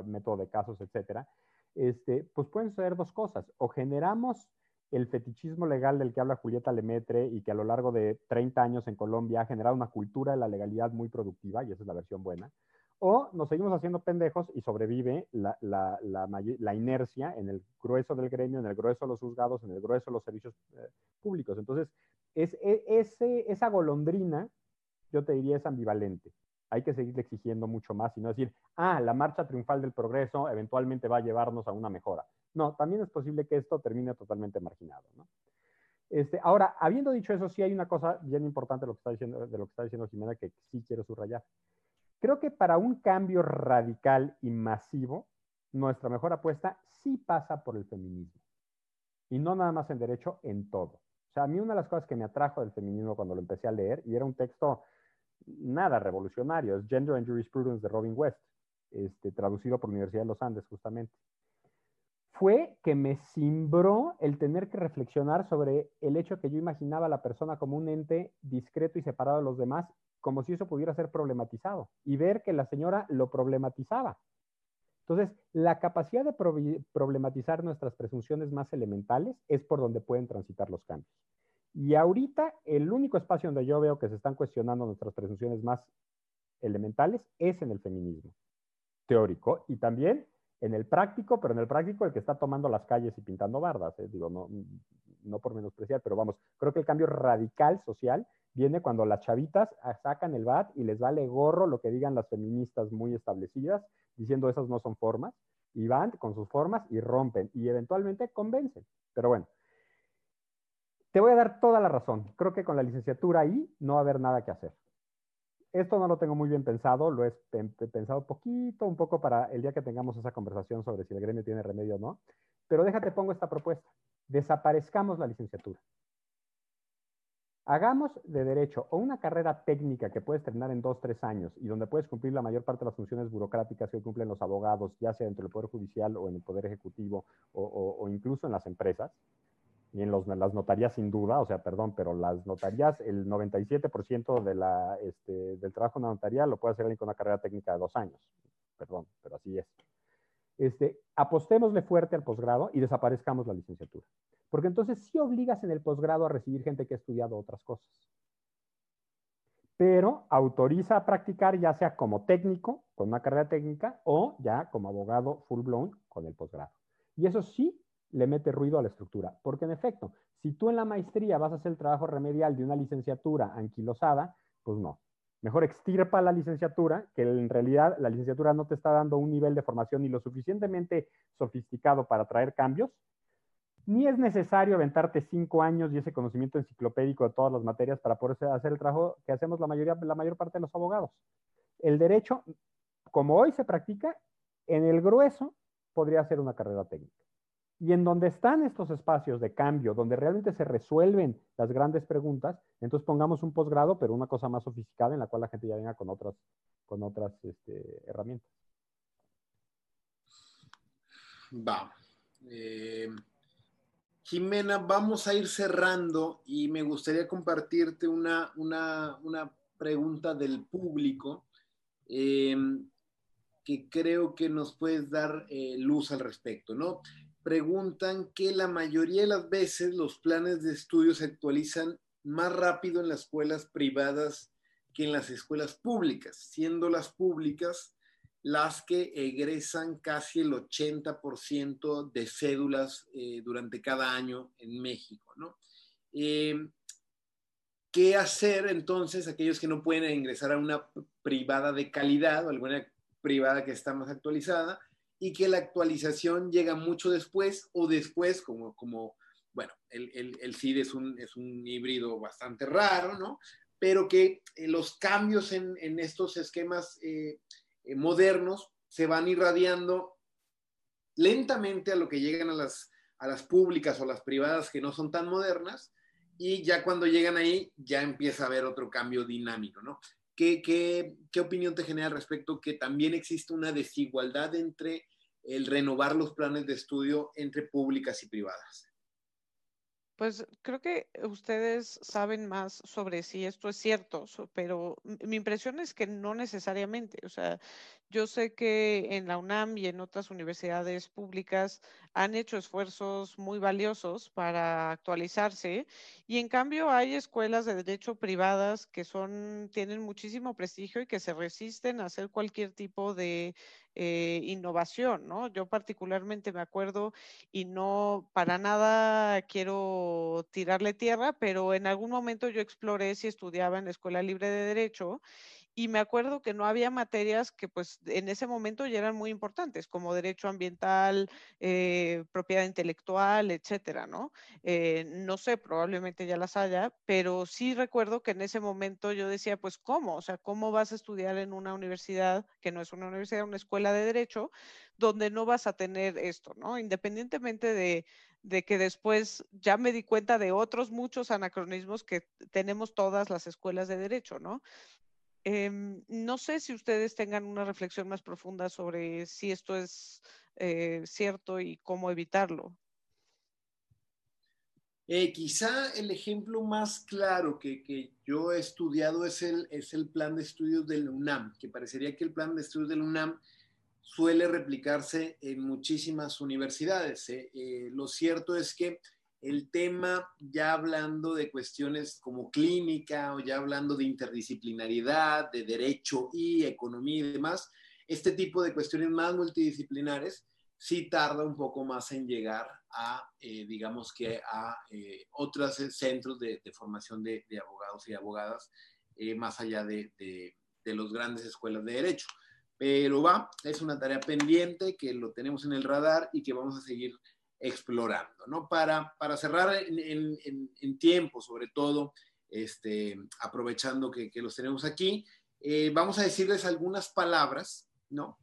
Speaker 4: método de casos, etcétera, este, pues pueden ser dos cosas. O generamos el fetichismo legal del que habla Julieta Lemetre y que a lo largo de 30 años en Colombia ha generado una cultura de la legalidad muy productiva, y esa es la versión buena. O nos seguimos haciendo pendejos y sobrevive la, la, la, inercia en el grueso del gremio, en el grueso de los juzgados, en el grueso de los servicios eh, públicos. Entonces, es, e, ese, esa golondrina yo te diría es ambivalente. Hay que seguir exigiendo mucho más y no decir, ah, la marcha triunfal del progreso eventualmente va a llevarnos a una mejora. No, también es posible que esto termine totalmente marginado. ¿no? Este, ahora, habiendo dicho eso, sí hay una cosa bien importante de lo que está diciendo, de lo que está diciendo Jimena que sí quiero subrayar. Creo que para un cambio radical y masivo, nuestra mejor apuesta sí pasa por el feminismo. Y no nada más en derecho, en todo. O sea, a mí una de las cosas que me atrajo del feminismo cuando lo empecé a leer, y era un texto nada revolucionario, es Gender and Jurisprudence de Robin West, este, traducido por la Universidad de los Andes justamente. Fue que me cimbró el tener que reflexionar sobre el hecho que yo imaginaba a la persona como un ente discreto y separado de los demás, como si eso pudiera ser problematizado, y ver que la señora lo problematizaba. Entonces, la capacidad de problematizar nuestras presunciones más elementales es por donde pueden transitar los cambios. Y ahorita el único espacio donde yo veo que se están cuestionando nuestras presunciones más elementales es en el feminismo. teórico y también en el práctico, pero en el práctico el que está tomando las calles y pintando bardas, ¿eh? digo, no, no por menospreciar, pero vamos, creo que el cambio radical social viene cuando las chavitas sacan el bat y les vale gorro lo que digan las feministas muy establecidas, diciendo esas no son formas, y van con sus formas y rompen y eventualmente convencen. Pero bueno, te voy a dar toda la razón. Creo que con la licenciatura ahí no va a haber nada que hacer. Esto no lo tengo muy bien pensado, lo he pensado poquito, un poco para el día que tengamos esa conversación sobre si el gremio tiene remedio o no. Pero déjate, pongo esta propuesta. Desaparezcamos la licenciatura. Hagamos de derecho o una carrera técnica que puedes terminar en dos, tres años y donde puedes cumplir la mayor parte de las funciones burocráticas que cumplen los abogados, ya sea dentro del Poder Judicial o en el Poder Ejecutivo o, incluso en las empresas y en las notarías sin duda, o sea, perdón, pero las notarías, el 97% de la, este, del trabajo en la notaría lo puede hacer alguien con una carrera técnica de dos años. Perdón, pero así es. Este, apostémosle fuerte al posgrado y desaparezcamos la licenciatura. Porque entonces sí obligas en el posgrado a recibir gente que ha estudiado otras cosas. Pero autoriza a practicar ya sea como técnico, con una carrera técnica, o ya como abogado full blown con el posgrado. Y eso sí le mete ruido a la estructura. Porque en efecto, si tú en la maestría vas a hacer el trabajo remedial de una licenciatura anquilosada, pues no. Mejor extirpa la licenciatura, que en realidad la licenciatura no te está dando un nivel de formación ni lo suficientemente sofisticado para traer cambios, ni es necesario aventarte cinco años y ese conocimiento enciclopédico de todas las materias para poder hacer el trabajo que hacemos la, mayoría, la mayor parte de los abogados. El derecho, como hoy se practica, en el grueso podría ser una carrera técnica. Y en donde están estos espacios de cambio, donde realmente se resuelven las grandes preguntas, entonces pongamos un posgrado, pero una cosa más sofisticada en la cual la gente ya venga con otras, con otras este, herramientas.
Speaker 1: Va. Eh, Jimena, vamos a ir cerrando y me gustaría compartirte una, pregunta del público eh, que creo que nos puedes dar eh, luz al respecto, ¿no? Preguntan que la mayoría de las veces los planes de estudio se actualizan más rápido en las escuelas privadas que en las escuelas públicas, siendo las públicas las que egresan casi el 80% de cédulas eh, durante cada año en México. ¿no? Eh, ¿Qué hacer entonces aquellos que no pueden ingresar a una privada de calidad o alguna privada que está más actualizada y que la actualización llega mucho después o después, como, como bueno, el, el, el CID es un, es un híbrido bastante raro, ¿no? Pero que eh, los cambios en, en estos esquemas eh, modernos se van irradiando lentamente a lo que llegan a las, a las públicas o las privadas que no son tan modernas y ya cuando llegan ahí ya empieza a haber otro cambio dinámico, ¿no? ¿Qué, qué, qué opinión te genera al respecto que también existe una desigualdad entre el renovar los planes de estudio entre públicas y privadas?
Speaker 3: Pues creo que ustedes saben más sobre si esto es cierto, pero mi impresión es que no necesariamente. O sea, yo sé que en la UNAM y en otras universidades públicas han hecho esfuerzos muy valiosos para actualizarse y en cambio hay escuelas de derecho privadas que son tienen muchísimo prestigio y que se resisten a hacer cualquier tipo de eh, innovación, ¿no? Yo particularmente me acuerdo y no para nada quiero tirarle tierra, pero en algún momento yo exploré si estudiaba en la Escuela Libre de Derecho y me acuerdo que no había materias que pues en ese momento ya eran muy importantes, como derecho ambiental, eh, propiedad intelectual, etcétera, ¿no? Eh, no sé, probablemente ya las haya, pero sí recuerdo que en ese momento yo decía, pues, ¿cómo? O sea, ¿cómo vas a estudiar en una universidad que no es una universidad, una escuela de derecho, donde no vas a tener esto, ¿no? Independientemente de, de que después ya me di cuenta de otros muchos anacronismos que tenemos todas las escuelas de derecho, ¿no? Em, no sé si ustedes tengan una reflexión más profunda sobre si esto es eh, cierto y cómo evitarlo.
Speaker 1: Eh, quizá el ejemplo más claro que, yo he estudiado es el, es el plan de estudios del UNAM, que parecería que el plan de estudios del UNAM suele replicarse en muchísimas universidades. ¿eh? lo cierto es que el tema, ya hablando de cuestiones como clínica o ya hablando de interdisciplinariedad, de derecho y economía y demás, este tipo de cuestiones más multidisciplinares sí tarda un poco más en llegar a, eh, digamos que a eh, otros centros de, formación de, abogados y abogadas, eh, más allá de, de, los grandes escuelas de derecho. Pero va, es una tarea pendiente que lo tenemos en el radar y que vamos a seguir explorando, ¿no? Para, para cerrar en, en, tiempo, sobre todo, este, aprovechando que, que los tenemos aquí, vamos a decirles algunas palabras, ¿no?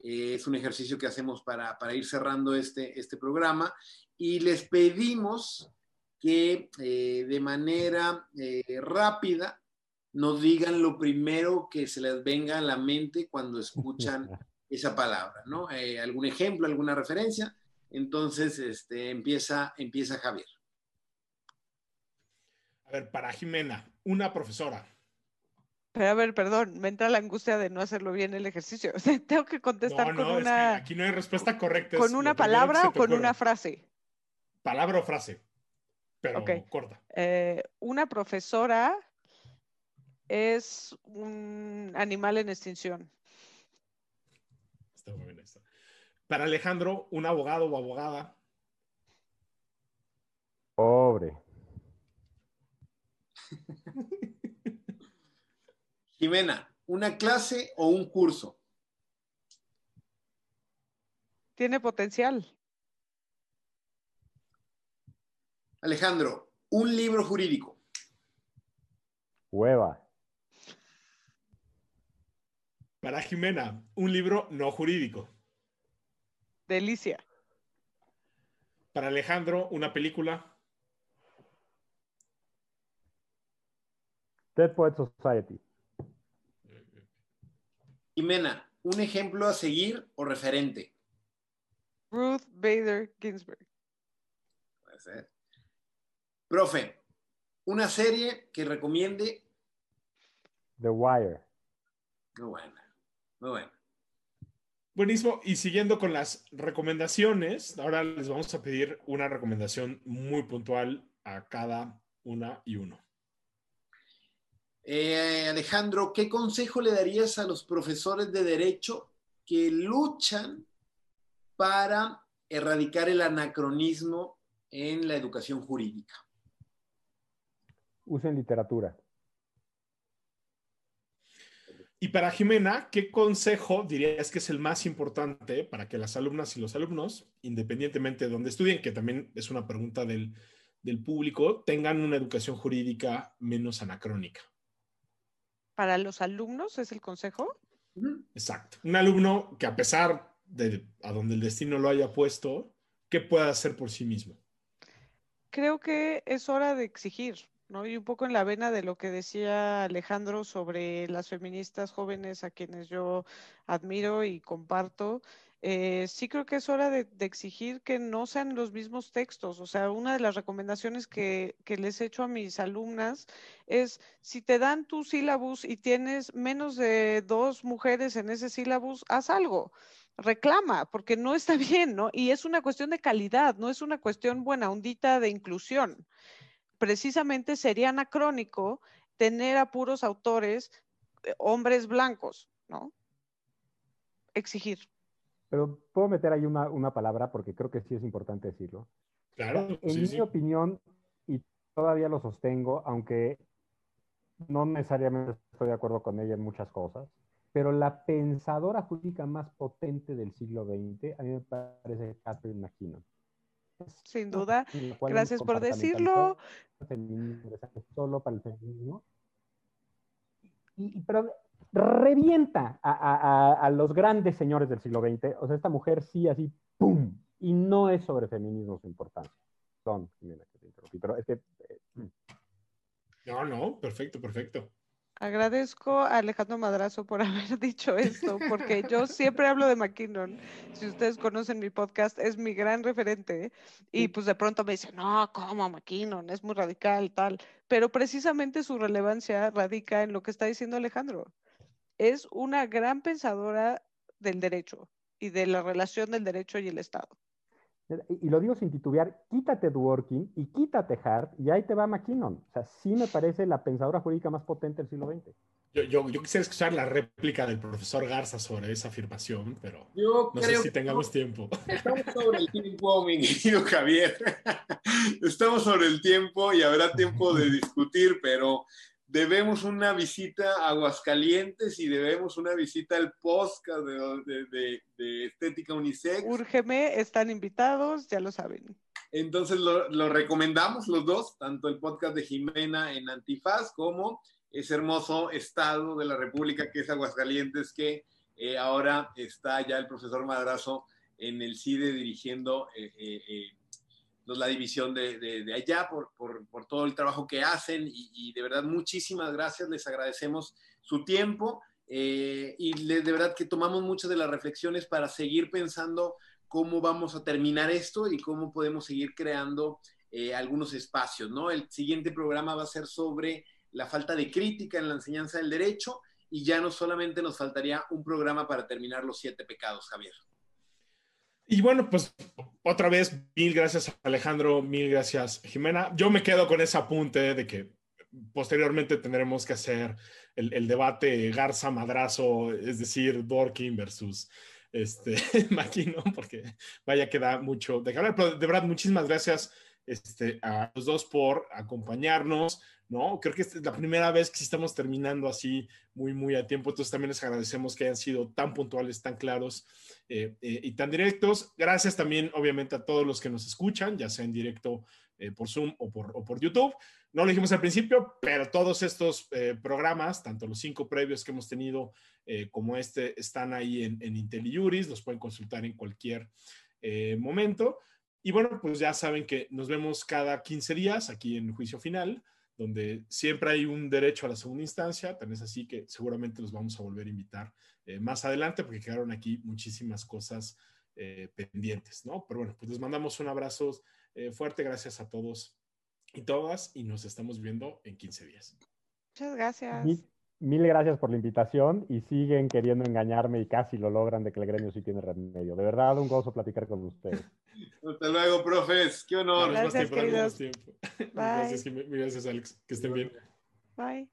Speaker 1: Eh, es un ejercicio que hacemos para, ir cerrando este, este programa y les pedimos que eh, de manera eh, rápida nos digan lo primero que se les venga a la mente cuando escuchan *laughs* esa palabra, ¿no? ¿Algún ejemplo, alguna referencia? Entonces, este, empieza, empieza Javier.
Speaker 2: A ver, para Jimena, una profesora.
Speaker 3: Pero a ver, perdón, me entra la angustia de no hacerlo bien el ejercicio. O *laughs* sea, tengo que contestar con una.
Speaker 2: aquí no hay respuesta correcta.
Speaker 3: ¿Con una palabra o con una frase?
Speaker 2: Palabra o frase. Pero corta.
Speaker 3: Eh, una profesora es un animal en extinción.
Speaker 2: Está muy bien esto. Para Alejandro, un abogado o abogada.
Speaker 4: Pobre. *laughs*
Speaker 1: Jimena, ¿una clase o un curso?
Speaker 3: Tiene potencial.
Speaker 1: Alejandro, un libro jurídico.
Speaker 4: Hueva.
Speaker 2: Para Jimena, un libro no jurídico.
Speaker 3: Delicia.
Speaker 2: Para Alejandro, una película.
Speaker 4: Dead Poet Society.
Speaker 1: Jimena, un ejemplo a seguir o referente.
Speaker 3: Ruth Bader Ginsburg.
Speaker 1: Puede ser. Profe, una serie que recomiende.
Speaker 4: The Wire.
Speaker 1: Muy buena, muy buena.
Speaker 2: Buenísimo. Y siguiendo con las recomendaciones, ahora les vamos a pedir una recomendación muy puntual a cada una y uno.
Speaker 1: Eh, Alejandro, ¿qué consejo le darías a los profesores de derecho que luchan para erradicar el anacronismo en la educación jurídica?
Speaker 4: Usen literatura.
Speaker 2: Y para Jimena, ¿qué consejo dirías que es el más importante para que las alumnas y los alumnos, independientemente de donde estudien, que también es una pregunta del público, tengan una educación jurídica menos anacrónica?
Speaker 3: para los alumnos es el consejo.
Speaker 2: Exacto. Un alumno que a pesar de a donde el destino lo haya puesto, ¿qué puede hacer por sí mismo?
Speaker 3: Creo que es hora de exigir, ¿no? Y un poco en la vena de lo que decía Alejandro sobre las feministas jóvenes a quienes yo admiro y comparto, eh, sí creo que es hora de, exigir que no sean los mismos textos. O sea, una de las recomendaciones que, que les he hecho a mis alumnas es, si te dan tu sílabus y tienes menos de dos mujeres en ese sílabus, haz algo reclama, porque no está *laughs* bien, ¿no? Y es una cuestión de calidad, no es una cuestión buena ondita de inclusión. Precisamente sería anacrónico tener a puros autores, eh, hombres blancos, ¿no? Exigir.
Speaker 4: Pero puedo meter ahí una, palabra porque creo que sí es importante decirlo.
Speaker 2: Claro.
Speaker 4: En mi opinión, y todavía lo sostengo, aunque no necesariamente estoy de acuerdo con ella en muchas cosas, pero la pensadora jurídica más potente del siglo XX, a mí me parece Catherine McKinnon.
Speaker 3: Sin duda. Gracias por decirlo.
Speaker 4: Solo para el feminismo. Y, pero revienta a, los grandes señores del siglo XX. O sea, esta mujer sí, así, ¡pum! Y no es sobre feminismo su importancia. Son, mira, que te interrumpí, pero es que... Eh, mm.
Speaker 2: no, no, perfecto, perfecto.
Speaker 3: Agradezco a Alejandro Madrazo por *laughs* haber dicho esto, porque yo *laughs* siempre hablo de McKinnon. Si ustedes conocen mi podcast, es mi gran referente. Y pues de pronto me dicen, no, ¿cómo McKinnon? Es muy radical, tal. Pero precisamente su relevancia radica en lo que está diciendo Alejandro es una gran pensadora del derecho y de la relación del derecho y el Estado.
Speaker 4: Y lo digo sin titubear, quítate Dworkin y quítate Hart y ahí te va McKinnon. O sea, sí me parece la pensadora jurídica más potente del siglo XX.
Speaker 2: Yo, yo, yo, quisiera escuchar la réplica del profesor Garza sobre esa afirmación, pero
Speaker 1: yo
Speaker 2: no sé si tengamos tiempo.
Speaker 1: Estamos *laughs* sobre el tiempo, mi querido Javier. *laughs* Estamos sobre el tiempo y habrá tiempo de discutir, pero debemos una visita a Aguascalientes y debemos una visita al podcast de, Estética Unisex.
Speaker 3: Úrgeme, están invitados, ya lo saben.
Speaker 1: Entonces lo, lo, recomendamos los dos, tanto el podcast de Jimena en Antifaz como ese hermoso estado de la República que es Aguascalientes, que eh, ahora está ya el profesor Madrazo en el CIDE dirigiendo eh, eh, la división de, allá por, por, todo el trabajo que hacen y, de verdad muchísimas gracias, les agradecemos su tiempo y de verdad que tomamos muchas de las reflexiones para seguir pensando cómo vamos a terminar esto y cómo podemos seguir creando algunos espacios, ¿no? El siguiente programa va a ser sobre la falta de crítica en la enseñanza del derecho y ya no solamente nos faltaría un programa para terminar los siete pecados, Javier.
Speaker 2: Y bueno, pues otra vez, mil gracias Alejandro, mil gracias Jimena. Yo me quedo con ese apunte de que posteriormente tendremos que hacer el, debate Garza Madrazo, es decir, Dorkin versus este, *laughs* Maquino, porque vaya que da mucho de hablar. Pero de verdad, muchísimas gracias este, a los dos por acompañarnos. ¿No? Creo que es la primera vez que estamos terminando así muy, muy a tiempo. Entonces también les agradecemos que hayan sido tan puntuales, tan claros eh, eh, y tan directos. Gracias también, obviamente, a todos los que nos escuchan, ya sea en directo eh, por Zoom o por, o por, YouTube. No lo dijimos al principio, pero todos estos programas, tanto los cinco previos que hemos tenido como este, están ahí en, en IntelliJuris, los pueden consultar en cualquier momento. Y bueno, pues ya saben que nos vemos cada 15 días aquí en Juicio Final donde siempre hay un derecho a la segunda instancia, tan es así que seguramente los vamos a volver a invitar eh, más adelante porque quedaron aquí muchísimas cosas eh, pendientes, ¿no? Pero bueno, pues les mandamos un abrazo eh, fuerte, gracias a todos y todas y nos estamos viendo en 15 días.
Speaker 3: Muchas gracias.
Speaker 4: Mil, gracias por la invitación y siguen queriendo engañarme y casi lo logran de que el gremio sí tiene remedio. De verdad, un gozo platicar con ustedes.
Speaker 1: Hasta luego, profes. Qué honor. Gracias, temprano, queridos. Tiempo. Bye.
Speaker 3: Gracias,
Speaker 2: gracias, Alex. Que estén bien.
Speaker 3: Bye.